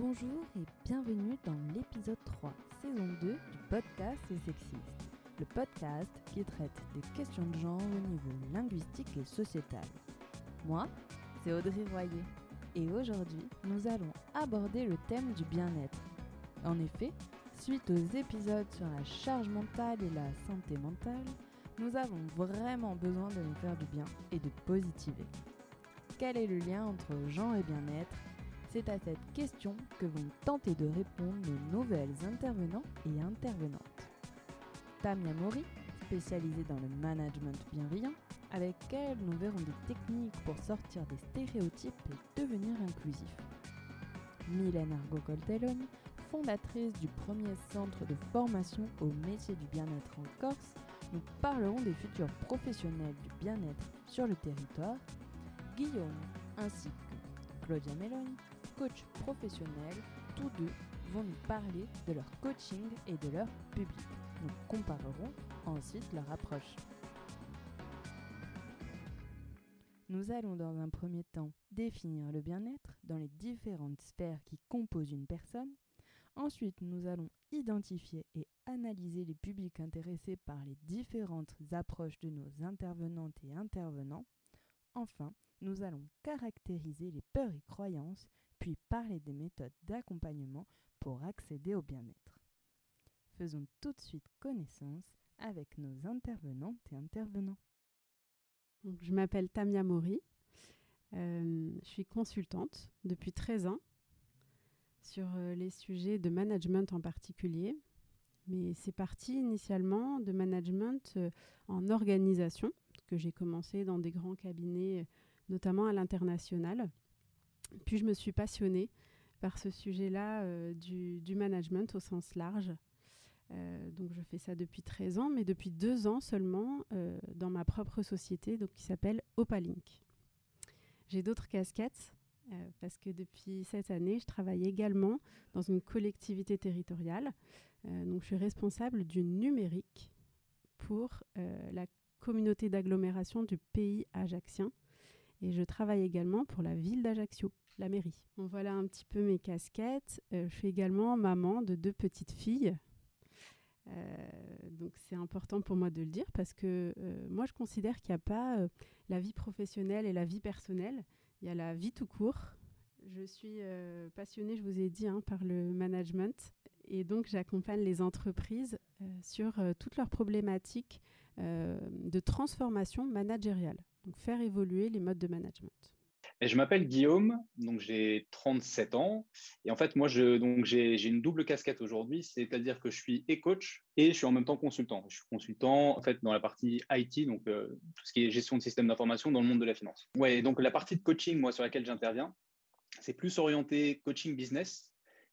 Bonjour et bienvenue dans l'épisode 3, saison 2 du podcast Sexiste, le podcast qui traite des questions de genre au niveau linguistique et sociétal. Moi, c'est Audrey Royer et aujourd'hui, nous allons aborder le thème du bien-être. En effet, suite aux épisodes sur la charge mentale et la santé mentale, nous avons vraiment besoin de nous faire du bien et de positiver. Quel est le lien entre genre et bien-être? C'est à cette question que vont tenter de répondre nos nouvelles intervenants et intervenantes. Tamia Mori, spécialisée dans le management bienveillant, avec elle nous verrons des techniques pour sortir des stéréotypes et devenir inclusif. Mylène Argo-Coltelloni, fondatrice du premier centre de formation au métier du bien-être en Corse, nous parlerons des futurs professionnels du bien-être sur le territoire, Guillaume ainsi que Claudia Meloni, coach professionnel, tous deux vont nous parler de leur coaching et de leur public. Nous comparerons ensuite leur approche. Nous allons dans un premier temps définir le bien-être dans les différentes sphères qui composent une personne. Ensuite, nous allons identifier et analyser les publics intéressés par les différentes approches de nos intervenantes et intervenants. Enfin, nous allons caractériser les peurs et croyances, puis parler des méthodes d'accompagnement pour accéder au bien-être. Faisons tout de suite connaissance avec nos intervenantes et intervenants. je m'appelle Tamia Mori. Euh, je suis consultante depuis 13 ans sur euh, les sujets de management en particulier. Mais c'est parti initialement de management euh, en organisation, que j'ai commencé dans des grands cabinets, notamment à l'international. Puis je me suis passionnée par ce sujet-là du, du, management au sens large. Euh, donc je fais ça depuis 13 ans, mais depuis deux ans seulement euh, dans ma propre société qui s'appelle Opalink. J'ai d'autres casquettes euh, parce que depuis cette année, je travaille également dans une collectivité territoriale. donc je suis responsable du numérique pour la communauté d'agglomération du pays ajaxien. Et je travaille également pour la ville d'Ajaccio, la mairie. Voilà un petit peu mes casquettes. je suis également maman de deux petites filles, euh, donc c'est important pour moi de le dire parce que euh, moi je considère qu'il n'y a pas euh, la vie professionnelle et la vie personnelle, il y a la vie tout court. Je suis passionnée, je vous ai dit, hein, par le management et donc j'accompagne les entreprises sur toutes leurs problématiques de transformation managériale, faire évoluer les modes de management je m'appelle Guillaume, donc j'ai 37 ans. Et en fait, moi, j'ai, une double casquette aujourd'hui, c'est-à-dire que je suis coach et je suis en même temps consultant. Je suis consultant dans la partie IT, donc euh, tout ce qui est gestion de système d'information dans le monde de la finance. Donc la partie de coaching, sur laquelle j'interviens, c'est plus orienté coaching business.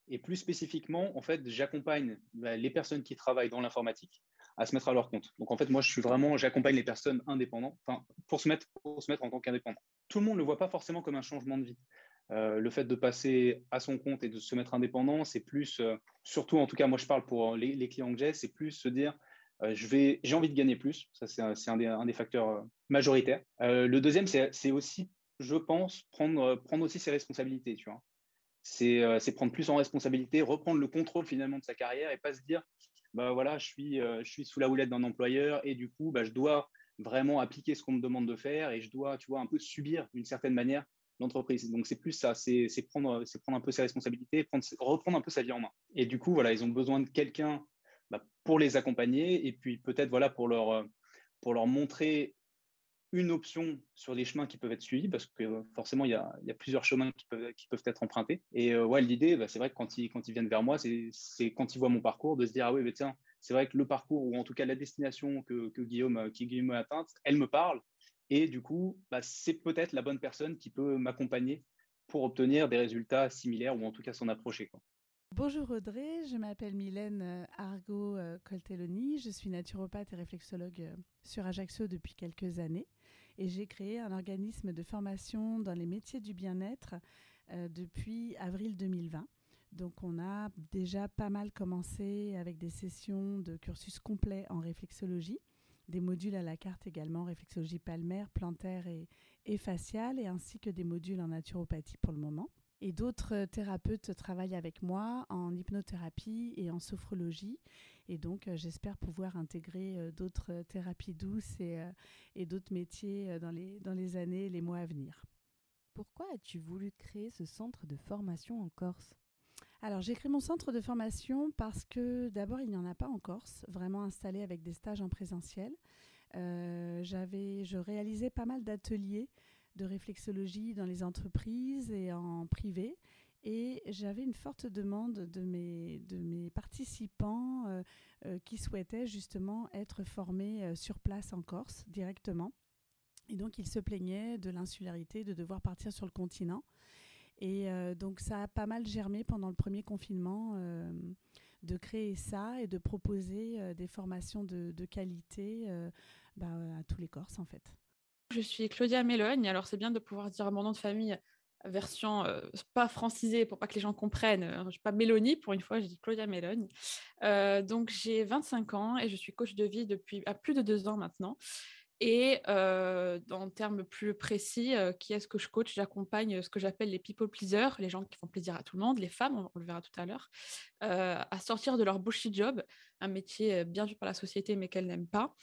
Et plus spécifiquement, en fait, j'accompagne bah, les personnes qui travaillent dans l'informatique à se mettre à leur compte. Donc en fait, moi, je suis vraiment, j'accompagne les personnes indépendantes, pour se mettre, pour se mettre en tant qu'indépendant. Tout le monde ne le voit pas forcément comme un changement de vie. Euh, le fait de passer à son compte et de se mettre indépendant, c'est plus, euh, surtout en tout cas, moi je parle pour les, clients que j'ai, c'est plus se dire, euh, j'ai envie de gagner plus. Ça, c'est un, des, facteurs majoritaires. le deuxième, c'est aussi, je pense, prendre, prendre aussi ses responsabilités. Tu vois, c'est prendre plus en responsabilité, reprendre le contrôle finalement de sa carrière et pas se dire, bah voilà, je suis, euh, je suis sous la houlette d'un employeur et du coup, bah, je dois vraiment appliquer ce qu'on me demande de faire et je dois, tu vois, un peu subir d'une certaine manière l'entreprise. Donc c'est plus ça, c'est prendre, prendre un peu ses responsabilités, prendre, reprendre un peu sa vie en main. Et du coup, voilà, ils ont besoin de quelqu'un bah, pour les accompagner et puis peut-être voilà pour leur, pour leur montrer une option sur les chemins qui peuvent être suivis, parce que euh, forcément, il y a, plusieurs chemins qui peuvent, être empruntés. Et euh, ouais, l'idée, bah, c'est vrai que quand ils, quand ils viennent vers moi, c'est quand ils voient mon parcours, de se dire, ah oui, mais tiens, c'est vrai que le parcours, ou en tout cas la destination que, que Guillaume, qui Guillaume a atteinte, elle me parle. Et du coup, bah, c'est peut-être la bonne personne qui peut m'accompagner pour obtenir des résultats similaires, ou en tout cas s'en approcher. Bonjour Audrey, je m'appelle Mylène euh, Argo-Coltelloni, je suis naturopathe et réflexologue euh, sur Ajaccio depuis quelques années et j'ai créé un organisme de formation dans les métiers du bien-être euh, depuis avril 2020. Donc on a déjà pas mal commencé avec des sessions de cursus complet en réflexologie, des modules à la carte également, réflexologie palmaire, plantaire et, et faciale, et ainsi que des modules en naturopathie pour le moment. Et d'autres thérapeutes travaillent avec moi en hypnothérapie et en sophrologie. Et donc, j'espère pouvoir intégrer d'autres thérapies douces et, et d'autres métiers dans les, dans les années et les mois à venir. Pourquoi as-tu voulu créer ce centre de formation en Corse? Alors j'ai créé mon centre de formation parce que d'abord il n'y en a pas en Corse, vraiment installé avec des stages en présentiel. Euh, j'avais, je réalisais pas mal d'ateliers de réflexologie dans les entreprises et en privé. Et j'avais une forte demande de mes, de mes participants euh, euh, qui souhaitaient justement être formés sur place en Corse directement. Et donc ils se plaignaient de l'insularité, de devoir partir sur le continent. Et euh, donc ça a pas mal germé pendant le premier confinement euh, de créer ça et de proposer euh, des formations de, qualité bah, à tous les Corses en fait. Je suis Claudia Mélogne, alors c'est bien de pouvoir dire mon nom de famille version pas francisée pour pas que les gens comprennent. Je suis pas Mélonie pour une fois, je dis Claudia Mélogne. donc j'ai 25 ans et je suis coach de vie depuis à plus de deux ans maintenant. Et euh, en termes plus précis, qui est-ce que je coach? J'accompagne ce que j'appelle les people pleasers, les gens qui font plaisir à tout le monde, les femmes, on, le verra tout à l'heure, à sortir de leur bullshit job, un métier bien vu par la société mais qu'elles n'aiment pas,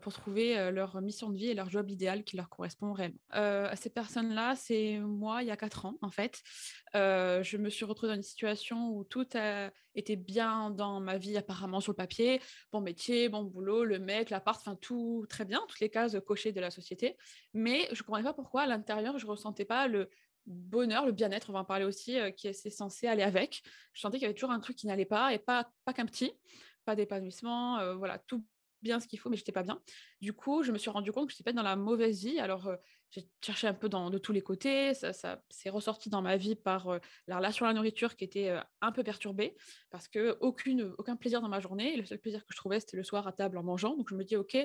pour trouver leur mission de vie et leur job idéal qui leur correspond réellement. à ces personnes-là, c'est moi il y a quatre ans en fait. je me suis retrouvée dans une situation où tout a été bien dans ma vie apparemment sur le papier, bon métier, bon boulot, le mec, l'appart, enfin tout très bien, toutes les cases cochées de la société. Mais je ne comprenais pas pourquoi à l'intérieur je ressentais pas le bonheur, le bien-être, on va en parler aussi, qui est censé aller avec. Je sentais qu'il y avait toujours un truc qui n'allait pas et pas, pas qu'un petit pas d'épanouissement, voilà, tout bien ce qu'il faut, mais j'étais pas bien. Du coup, je me suis rendu compte que je n'étais pas dans la mauvaise vie. Alors, j'ai cherché un peu dans, de tous les côtés. Ça, ça s'est ressorti dans ma vie par la relation à la nourriture qui était un peu perturbée parce que aucune, aucun plaisir dans ma journée. le seul plaisir que je trouvais, c'était le soir à table en mangeant. Donc, je me dis, OK,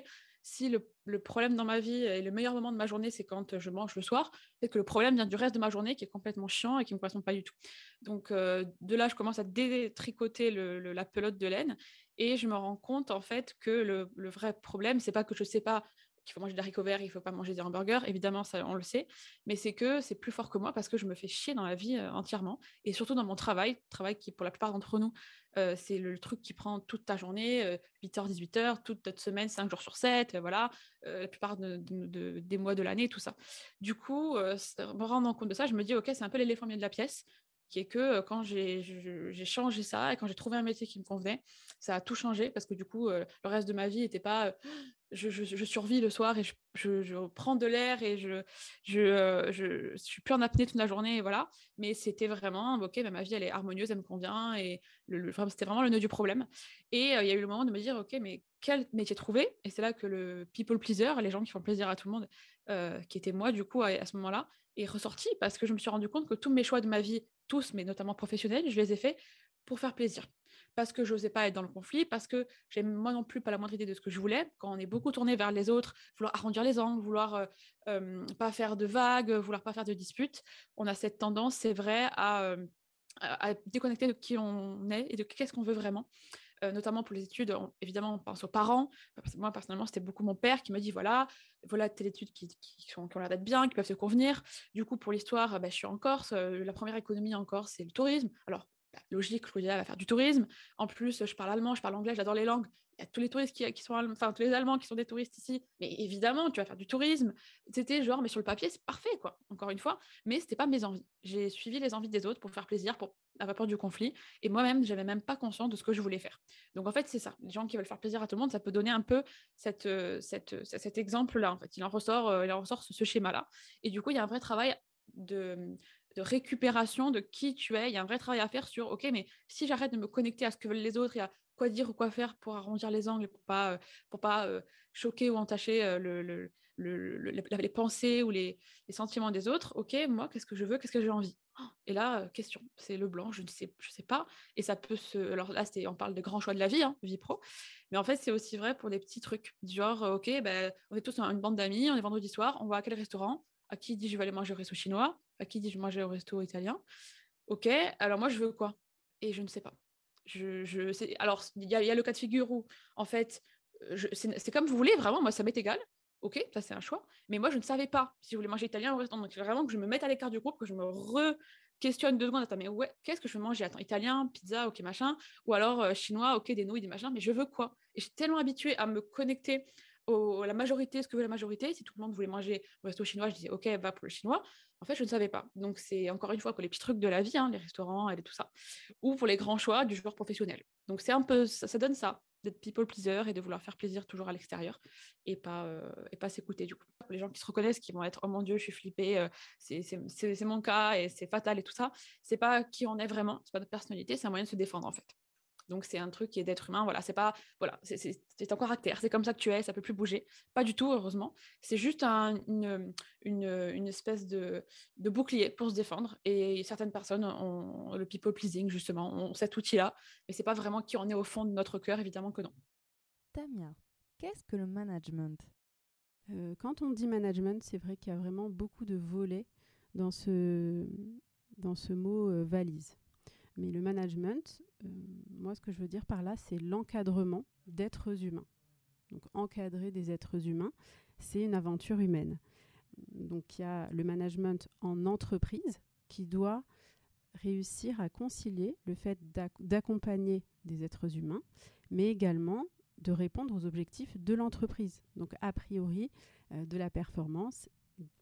si le, problème dans ma vie et le meilleur moment de ma journée, c'est quand je mange le soir, peut-être que le problème vient du reste de ma journée qui est complètement chiant et qui ne me correspond pas du tout. Donc, de là, je commence à détricoter la pelote de laine et je me rends compte en fait que le, vrai problème, c'est pas que je sais pas qu'il faut manger des haricots verts, il faut pas manger des hamburgers, évidemment, ça, on le sait, mais c'est que c'est plus fort que moi parce que je me fais chier dans la vie euh, entièrement, et surtout dans mon travail, travail qui, pour la plupart d'entre nous, euh, c'est le, truc qui prend toute ta journée, 8h, euh, 18h, toute notre semaine, 5 jours sur 7, voilà, la plupart des mois de l'année, tout ça. Du coup, me rendant compte de ça, je me dis, ok, c'est un peu l'éléphant milieu de la pièce, qui est que quand j'ai changé ça et quand j'ai trouvé un métier qui me convenait, ça a tout changé parce que du coup, le reste de ma vie n'était pas je, je, survis le soir et je, prends de l'air et je, je, suis plus en apnée toute la journée, et voilà. Mais c'était vraiment, ok, bah, ma vie, elle est harmonieuse, elle me convient, et le, c'était vraiment le nœud du problème. Et il y a eu le moment de me dire, ok, mais quel métier trouver? Et c'est là que le people pleaser, les gens qui font plaisir à tout le monde, qui était moi, du coup, à, à ce moment-là, est ressorti parce que je me suis rendu compte que tous mes choix de ma vie, tous, mais notamment professionnels, je les ai faits pour faire plaisir parce que je n'osais pas être dans le conflit, parce que j'ai moi non plus pas la moindre idée de ce que je voulais. Quand on est beaucoup tourné vers les autres, vouloir arrondir les angles, vouloir euh, pas faire de vagues, vouloir pas faire de disputes, on a cette tendance, c'est vrai, à, à, déconnecter de qui on est et de qu'est-ce qu'on veut vraiment. notamment pour les études, évidemment, on pense aux parents. Moi, personnellement, c'était beaucoup mon père qui m'a dit voilà, voilà telle études qui, qui ont l'air d'être bien, qui peuvent se convenir. Du coup, pour l'histoire, bah, je suis en Corse. la première économie en Corse, c'est le tourisme. Alors, logique, Claudia va faire du tourisme. En plus, je parle allemand, je parle anglais, j'adore les langues. Il y a tous les touristes qui, sont enfin tous les Allemands qui sont des touristes ici. Mais évidemment, tu vas faire du tourisme. C'était genre, mais sur le papier, c'est parfait, quoi. Encore une fois, mais c'était pas mes envies. J'ai suivi les envies des autres pour faire plaisir, pour avoir peur du conflit. Et moi-même, j'avais même pas conscience de ce que je voulais faire. Donc en fait, c'est ça. Les gens qui veulent faire plaisir à tout le monde, ça peut donner un peu cette, euh, euh, cet exemple-là. En fait, il en ressort, euh, il en ressort ce schéma-là. Et du coup, il y a un vrai travail de, de récupération de qui tu es. Il y a un vrai travail à faire sur, OK, mais si j'arrête de me connecter à ce que veulent les autres et à quoi dire ou quoi faire pour arrondir les angles, pour pas, euh, pour pas euh, choquer ou entacher euh, le, les pensées ou les, sentiments des autres, OK, moi, qu'est-ce que je veux, qu'est-ce que j'ai envie? Et là, question, c'est le blanc, je ne sais, je sais pas. Et ça peut se... Alors là, on parle de grands choix de la vie, hein, vie pro. Mais en fait, c'est aussi vrai pour des petits trucs. Genre, OK, ben, on est tous une bande d'amis, on est vendredi soir, on va à quel restaurant? À qui dit je vais aller manger au resto chinois? À qui dit je vais manger au resto italien? Ok, alors moi je veux quoi? Et je ne sais pas. Je, alors il y, a le cas de figure où en fait c'est comme vous voulez vraiment moi ça m'est égal. Ok ça c'est un choix. Mais moi je ne savais pas si je voulais manger italien au restaurant donc vraiment que je me mette à l'écart du groupe que je me questionne deux secondes, attends, mais ouais, qu'est-ce que je veux manger? Attends, italien, pizza, ok, machin, ou alors chinois, ok, des nouilles, des machins, mais je veux quoi? Et je suis tellement habituée à me connecter la majorité, ce que veut la majorité. Si tout le monde voulait manger au resto chinois, je disais ok, va pour le chinois. En fait, je ne savais pas. Donc, c'est encore une fois pour les petits trucs de la vie, hein, les restaurants et tout ça, ou pour les grands choix du joueur professionnel. Donc, c'est un peu, ça, donne ça, d'être people pleaser et de vouloir faire plaisir toujours à l'extérieur et pas, euh, et pas s'écouter du coup. Les gens qui se reconnaissent, qui vont être oh mon dieu, je suis flippée, euh, c'est mon cas et c'est fatal et tout ça, c'est pas qui on est vraiment, c'est pas notre personnalité, c'est un moyen de se défendre en fait. Donc c'est un truc qui est d'être humain. Voilà, c'est pas voilà, c'est un caractère. C'est comme ça que tu es. Ça peut plus bouger. Pas du tout, heureusement. C'est juste une, une, espèce de, de, bouclier pour se défendre. Et certaines personnes ont le people pleasing justement, ont cet outil-là. Mais c'est pas vraiment qui on est au fond de notre cœur, évidemment que non. Tamia, qu'est-ce que le management? Euh, Quand on dit management, c'est vrai qu'il y a vraiment beaucoup de volets dans ce dans ce mot euh, valise. Mais le management, euh, moi, ce que je veux dire par là, c'est l'encadrement d'êtres humains. Donc, encadrer des êtres humains, c'est une aventure humaine. Donc, il y a le management en entreprise qui doit réussir à concilier le fait d'accompagner des êtres humains, mais également de répondre aux objectifs de l'entreprise. Donc, a priori, euh, de la performance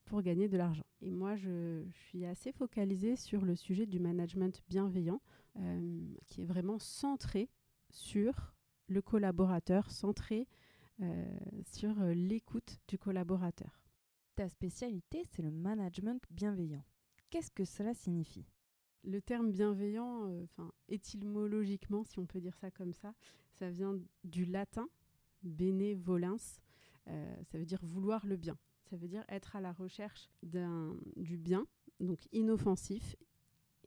pour gagner de l'argent. Et moi, je, suis assez focalisée sur le sujet du management bienveillant, euh, qui est vraiment centré sur le collaborateur, centré euh, sur euh, l'écoute du collaborateur. Ta spécialité, c'est le management bienveillant. Qu'est-ce que cela signifie? Le terme bienveillant, enfin étymologiquement, si on peut dire ça comme ça, ça vient du latin benevolens, ça veut dire vouloir le bien ça veut dire être à la recherche du bien, donc inoffensif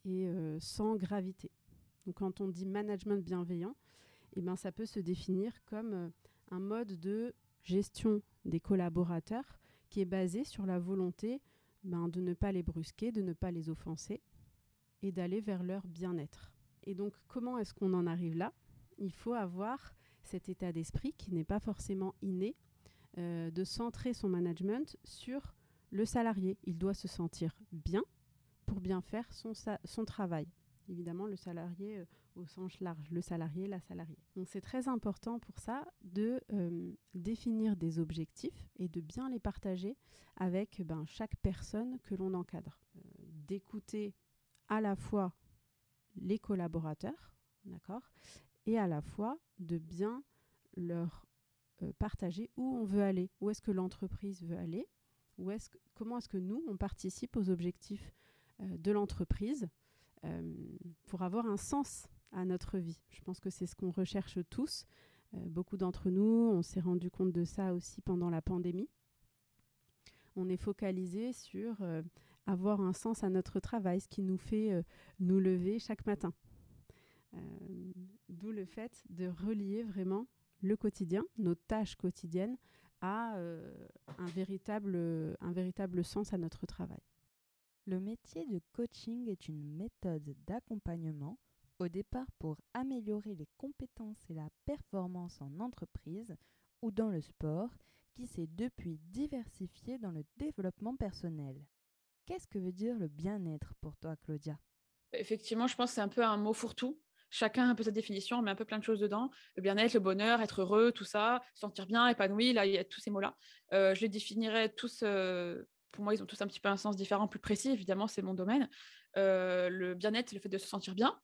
et euh, sans gravité. Donc quand on dit management bienveillant, eh ben, ça peut se définir comme euh, un mode de gestion des collaborateurs qui est basé sur la volonté ben, de ne pas les brusquer, de ne pas les offenser et d'aller vers leur bien-être. Et donc comment est-ce qu'on en arrive là? Il faut avoir cet état d'esprit qui n'est pas forcément inné, euh, de centrer son management sur le salarié. Il doit se sentir bien pour bien faire son, travail. Évidemment, le salarié euh, au sens large, le salarié, la salariée. Donc c'est très important pour ça de euh, définir des objectifs et de bien les partager avec ben, chaque personne que l'on encadre. D'écouter à la fois les collaborateurs, d'accord, et à la fois de bien leur euh, partager où on veut aller, où est-ce que l'entreprise veut aller, où est-ce comment est-ce que nous, on participe aux objectifs euh, de l'entreprise euh, pour avoir un sens à notre vie. Je pense que c'est ce qu'on recherche tous. beaucoup d'entre nous, on s'est rendu compte de ça aussi pendant la pandémie. On est focalisé sur avoir un sens à notre travail, ce qui nous fait nous lever chaque matin. D'où le fait de relier vraiment le quotidien, nos tâches quotidiennes, a euh, un, véritable, un véritable sens à notre travail. Le métier de coaching est une méthode d'accompagnement, au départ pour améliorer les compétences et la performance en entreprise ou dans le sport, qui s'est depuis diversifié dans le développement personnel. Qu'est-ce que veut dire le bien-être pour toi, Claudia? Effectivement, je pense que c'est un peu un mot fourre-tout. Chacun un peu sa définition, on met un peu plein de choses dedans. Le bien-être, le bonheur, être heureux, tout ça, sentir bien, épanoui, là, il y a tous ces mots-là. Euh, je les définirais tous, euh, pour moi, ils ont tous un petit peu un sens différent, plus précis, évidemment, c'est mon domaine. Euh, le bien-être, c'est le fait de se sentir bien.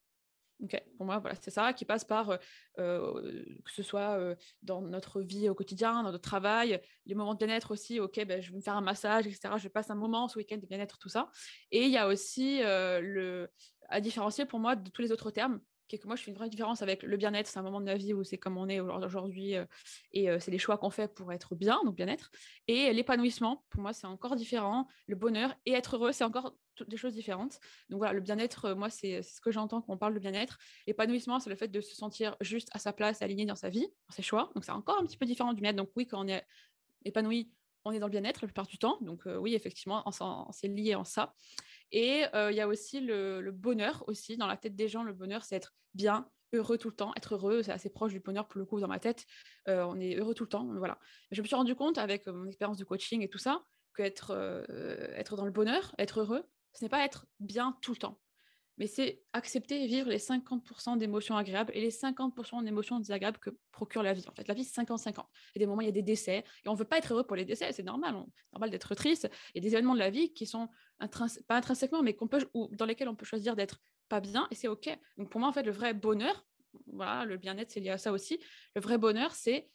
Ok, pour moi, voilà, c'est ça qui passe par que ce soit dans notre vie au quotidien, dans notre travail, les moments de bien-être aussi. Ok, ben, je vais me faire un massage, etc. Je passe un moment ce week-end de bien-être, tout ça. Et il y a aussi à différencier pour moi de tous les autres termes que moi, je fais une vraie différence avec le bien-être. C'est un moment de la vie où c'est comme on est aujourd'hui euh, et euh, c'est les choix qu'on fait pour être bien, donc bien-être. Et l'épanouissement, pour moi, c'est encore différent. Le bonheur et être heureux, c'est encore des choses différentes. Donc voilà, le bien-être, euh, moi, c'est ce que j'entends quand on parle de bien-être. L'épanouissement, c'est le fait de se sentir juste à sa place, aligné dans sa vie, dans ses choix. Donc c'est encore un petit peu différent du bien-être. Donc oui, quand on est épanoui, on est dans le bien-être la plupart du temps. Donc oui, effectivement, c'est lié en ça. Et il y a aussi le, bonheur aussi. Dans la tête des gens, le bonheur, c'est être bien, heureux tout le temps. Être heureux, c'est assez proche du bonheur pour le coup dans ma tête. on est heureux tout le temps. Voilà. Je me suis rendu compte avec mon expérience de coaching et tout ça, qu'être être dans le bonheur, être heureux, ce n'est pas être bien tout le temps. Mais c'est accepter et vivre les 50% d'émotions agréables et les 50% d'émotions désagréables que procure la vie. En fait, la vie, c'est 50-50. Il y a des moments, il y a des décès, et on ne veut pas être heureux pour les décès, c'est normal, c'est normal d'être triste. Il y a des événements de la vie qui sont pas intrinsèquement, mais dans lesquels on peut choisir d'être pas bien, et c'est OK. Donc pour moi, en fait, le vrai bonheur, voilà, le bien-être, c'est lié à ça aussi. Le vrai bonheur, c'est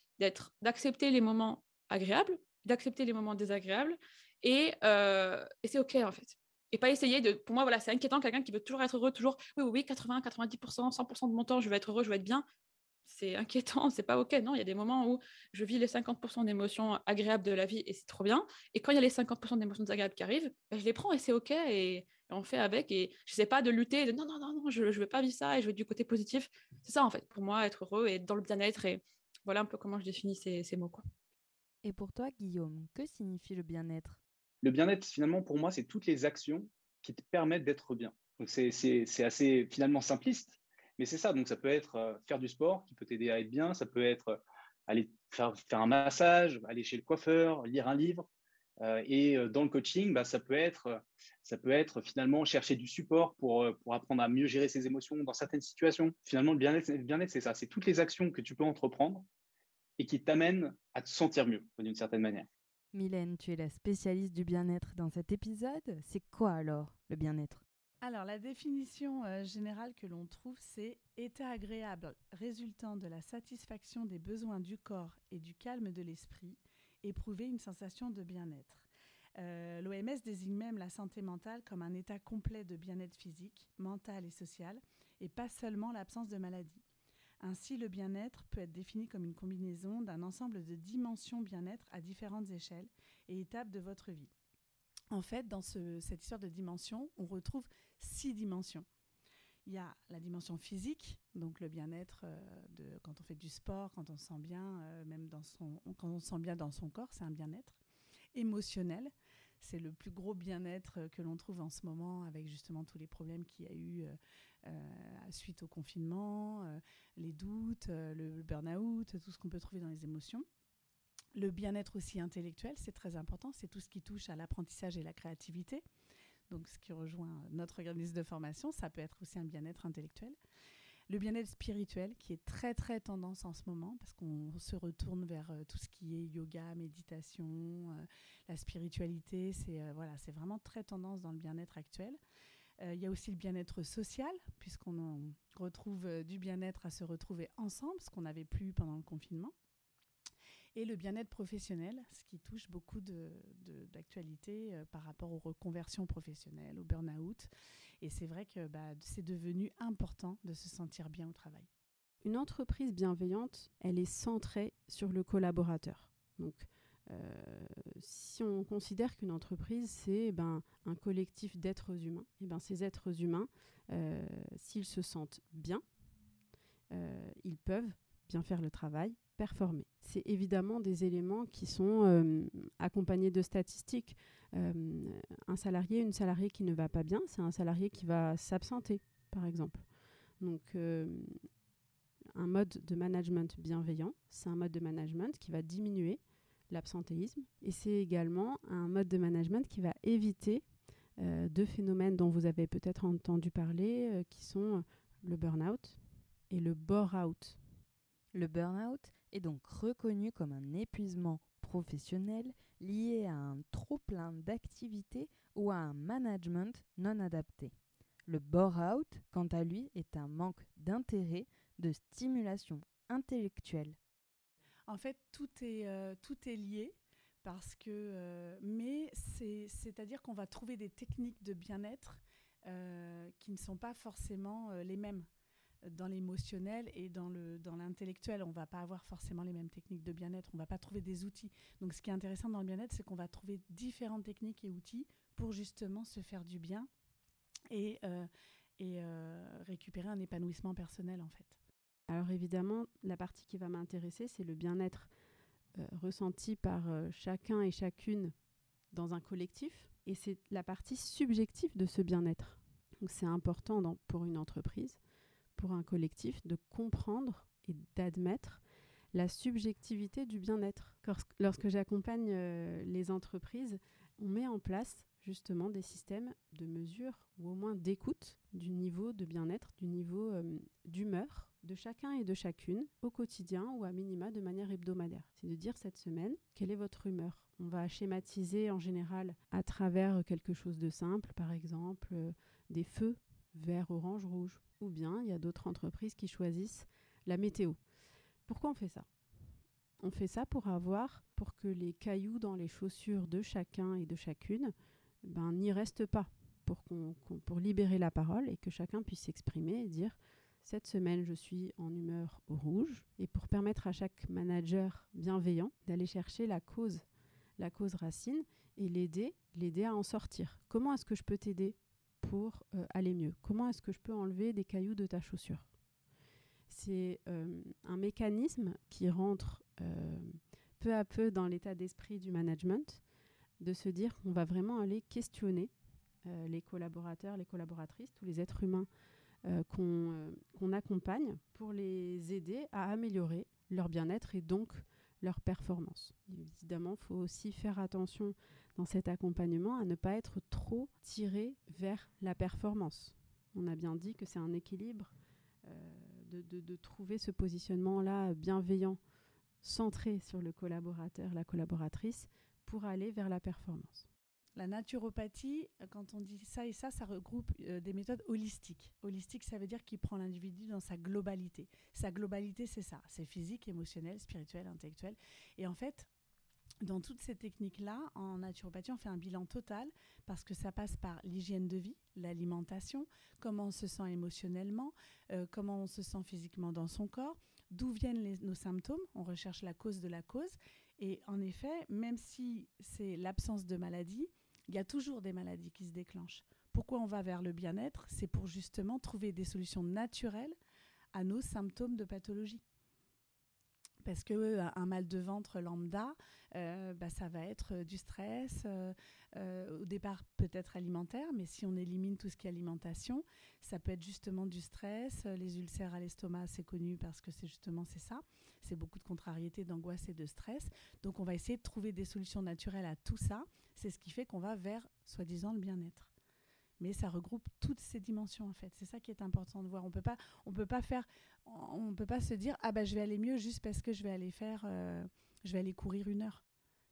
d'accepter les moments agréables, d'accepter les moments désagréables, et, euh, et c'est OK, en fait et pas essayer de. Pour moi, voilà, c'est inquiétant quelqu'un qui veut toujours être heureux, toujours. Oui, oui, oui, 80, 90%, 100% de mon temps, je veux être heureux, je veux être bien. C'est inquiétant, c'est pas OK. Non, il y a des moments où je vis les 50% d'émotions agréables de la vie et c'est trop bien. Et quand il y a les 50% d'émotions désagréables qui arrivent, ben, je les prends et c'est OK et, on fait avec. Et je sais pas de lutter, de non, non, non, non, je ne veux pas vivre ça et je veux du côté positif. C'est ça, en fait, pour moi, être heureux et dans le bien-être. Et voilà un peu comment je définis ces, ces mots. Quoi. Et pour toi, Guillaume, que signifie le bien-être? Le bien-être, finalement, pour moi, c'est toutes les actions qui te permettent d'être bien. Donc, c'est assez finalement simpliste, mais c'est ça. Donc, ça peut être euh, faire du sport qui peut t'aider à être bien, ça peut être euh, aller faire, un massage, aller chez le coiffeur, lire un livre. Euh, et dans le coaching, bah, ça, peut être, ça peut être finalement chercher du support pour, pour apprendre à mieux gérer ses émotions dans certaines situations. Finalement, le bien-être, bien c'est ça. C'est toutes les actions que tu peux entreprendre et qui t'amènent à te sentir mieux d'une certaine manière. Mylène, tu es la spécialiste du bien-être dans cet épisode. C'est quoi alors le bien-être? Alors, la définition euh, générale que l'on trouve, c'est état agréable résultant de la satisfaction des besoins du corps et du calme de l'esprit, éprouver une sensation de bien-être. Euh, L'OMS désigne même la santé mentale comme un état complet de bien-être physique, mental et social, et pas seulement l'absence de maladie. Ainsi, le bien-être peut être défini comme une combinaison d'un ensemble de dimensions bien-être à différentes échelles et étapes de votre vie. En fait, dans cette histoire de dimensions, on retrouve six dimensions. Il y a la dimension physique, donc le bien-être euh, quand on fait du sport, quand on se sent bien, euh, même dans son, quand on se sent bien dans son corps, c'est un bien-être. Émotionnel, c'est le plus gros bien-être que l'on trouve en ce moment avec justement tous les problèmes qu'il y a eu euh, euh, suite au confinement, euh, les doutes, euh, le burn-out, tout ce qu'on peut trouver dans les émotions. Le bien-être aussi intellectuel, c'est très important, c'est tout ce qui touche à l'apprentissage et la créativité. Donc ce qui rejoint notre organisme de formation, ça peut être aussi un bien-être intellectuel. Le bien-être spirituel, qui est très très tendance en ce moment, parce qu'on se retourne vers tout ce qui est yoga, méditation, la spiritualité, c'est voilà, c'est vraiment très tendance dans le bien-être actuel. Euh, il y a aussi le bien-être social, puisqu'on retrouve euh, du bien-être à se retrouver ensemble, ce qu'on n'avait plus pendant le confinement. Et le bien-être professionnel, ce qui touche beaucoup d'actualité de, euh, par rapport aux reconversions professionnelles, au burn-out. Et c'est vrai que bah, c'est devenu important de se sentir bien au travail. Une entreprise bienveillante, elle est centrée sur le collaborateur. Euh, si on considère qu'une entreprise, c'est ben, un collectif d'êtres humains, et ben, ces êtres humains, euh, s'ils se sentent bien, euh, ils peuvent bien faire le travail, performer. C'est évidemment des éléments qui sont accompagnés de statistiques. un salarié, une salariée qui ne va pas bien, c'est un salarié qui va s'absenter, par exemple. Donc, un mode de management bienveillant, c'est un mode de management qui va diminuer l'absentéisme. Et c'est également un mode de management qui va éviter euh, deux phénomènes dont vous avez peut-être entendu parler, euh, qui sont le burn-out et le bore-out. Le burn-out est donc reconnu comme un épuisement professionnel lié à un trop-plein d'activités ou à un management non adapté. Le bore-out, quant à lui, est un manque d'intérêt, de stimulation intellectuelle en fait, tout est, euh, tout est lié parce que, euh, mais c'est-à-dire qu'on va trouver des techniques de bien-être euh, qui ne sont pas forcément les mêmes dans l'émotionnel et dans le dans l'intellectuel. On va pas avoir forcément les mêmes techniques de bien-être. On va pas trouver des outils. Donc, ce qui est intéressant dans le bien-être, c'est qu'on va trouver différentes techniques et outils pour justement se faire du bien et et récupérer un épanouissement personnel en fait. Alors évidemment, la partie qui va m'intéresser, c'est le bien-être euh, ressenti par euh, chacun et chacune dans un collectif. Et c'est la partie subjective de ce bien-être. Donc c'est important pour une entreprise, pour un collectif, de comprendre et d'admettre la subjectivité du bien-être. Lorsque j'accompagne euh, les entreprises, on met en place justement des systèmes de mesure ou au moins d'écoute du niveau de bien-être, du niveau d'humeur de chacun et de chacune au quotidien ou à minima de manière hebdomadaire. C'est de dire cette semaine quelle est votre humeur? On va schématiser en général à travers quelque chose de simple, par exemple euh, des feux vert, orange, rouge. Ou bien il y a d'autres entreprises qui choisissent la météo. Pourquoi on fait ça? On fait ça pour avoir, pour que les cailloux dans les chaussures de chacun et de chacune ben, n'y restent pas, pour, qu'on, pour libérer la parole et que chacun puisse s'exprimer et dire cette semaine, je suis en humeur rouge, et pour permettre à chaque manager bienveillant d'aller chercher la cause, la cause racine, et l'aider, l'aider à en sortir. Comment est-ce que je peux t'aider pour euh, aller mieux? Comment est-ce que je peux enlever des cailloux de ta chaussure? C'est euh, un mécanisme qui rentre euh, peu à peu dans l'état d'esprit du management, de se dire qu'on va vraiment aller questionner les collaborateurs, les collaboratrices, tous les êtres humains euh, euh, qu'on accompagne pour les aider à améliorer leur bien-être et donc leur performance. Évidemment, il faut aussi faire attention dans cet accompagnement à ne pas être trop tiré vers la performance. On a bien dit que c'est un équilibre euh, de, de, trouver ce positionnement-là bienveillant, centré sur le collaborateur, la collaboratrice, pour aller vers la performance. La naturopathie, quand on dit ça et ça, ça regroupe euh, des méthodes holistiques. Holistique, ça veut dire qu'il prend l'individu dans sa globalité. Sa globalité, c'est ça. C'est physique, émotionnel, spirituel, intellectuel. Et en fait, dans toutes ces techniques-là, en naturopathie, on fait un bilan total parce que ça passe par l'hygiène de vie, l'alimentation, comment on se sent émotionnellement, euh, comment on se sent physiquement dans son corps, d'où viennent nos symptômes, on recherche la cause de la cause. Et en effet, même si c'est l'absence de maladie, il y a toujours des maladies qui se déclenchent. Pourquoi on va vers le bien-être? C'est pour justement trouver des solutions naturelles à nos symptômes de pathologie. Parce que euh, un mal de ventre lambda, euh, bah, ça va être euh, du stress, au départ peut-être alimentaire, mais si on élimine tout ce qui est alimentation, ça peut être justement du stress, les ulcères à l'estomac, c'est connu parce que c'est justement c'est ça, c'est beaucoup de contrariété, d'angoisse et de stress. Donc on va essayer de trouver des solutions naturelles à tout ça c'est ce qui fait qu'on va vers, soi-disant, le bien-être. Mais ça regroupe toutes ces dimensions en fait. C'est ça qui est important de voir. On peut pas, on peut pas faire, on peut pas se dire ah ben je vais aller mieux juste parce que je vais aller faire, euh, je vais aller courir une heure.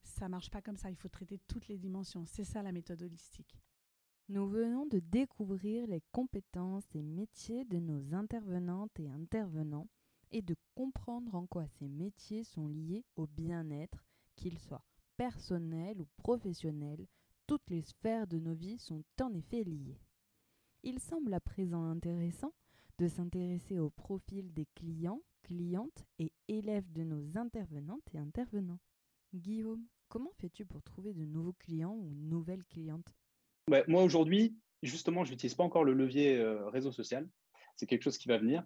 Ça marche pas comme ça. Il faut traiter toutes les dimensions. C'est ça la méthode holistique. Nous venons de découvrir les compétences et métiers de nos intervenantes et intervenants et de comprendre en quoi ces métiers sont liés au bien-être, qu'ils soient personnel ou professionnel, toutes les sphères de nos vies sont en effet liées. Il semble à présent intéressant de s'intéresser au profil des clients, clientes et élèves de nos intervenantes et intervenants. Guillaume, comment fais-tu pour trouver de nouveaux clients ou nouvelles clientes? Moi aujourd'hui, justement, je n'utilise pas encore le levier euh, réseau social. C'est quelque chose qui va venir.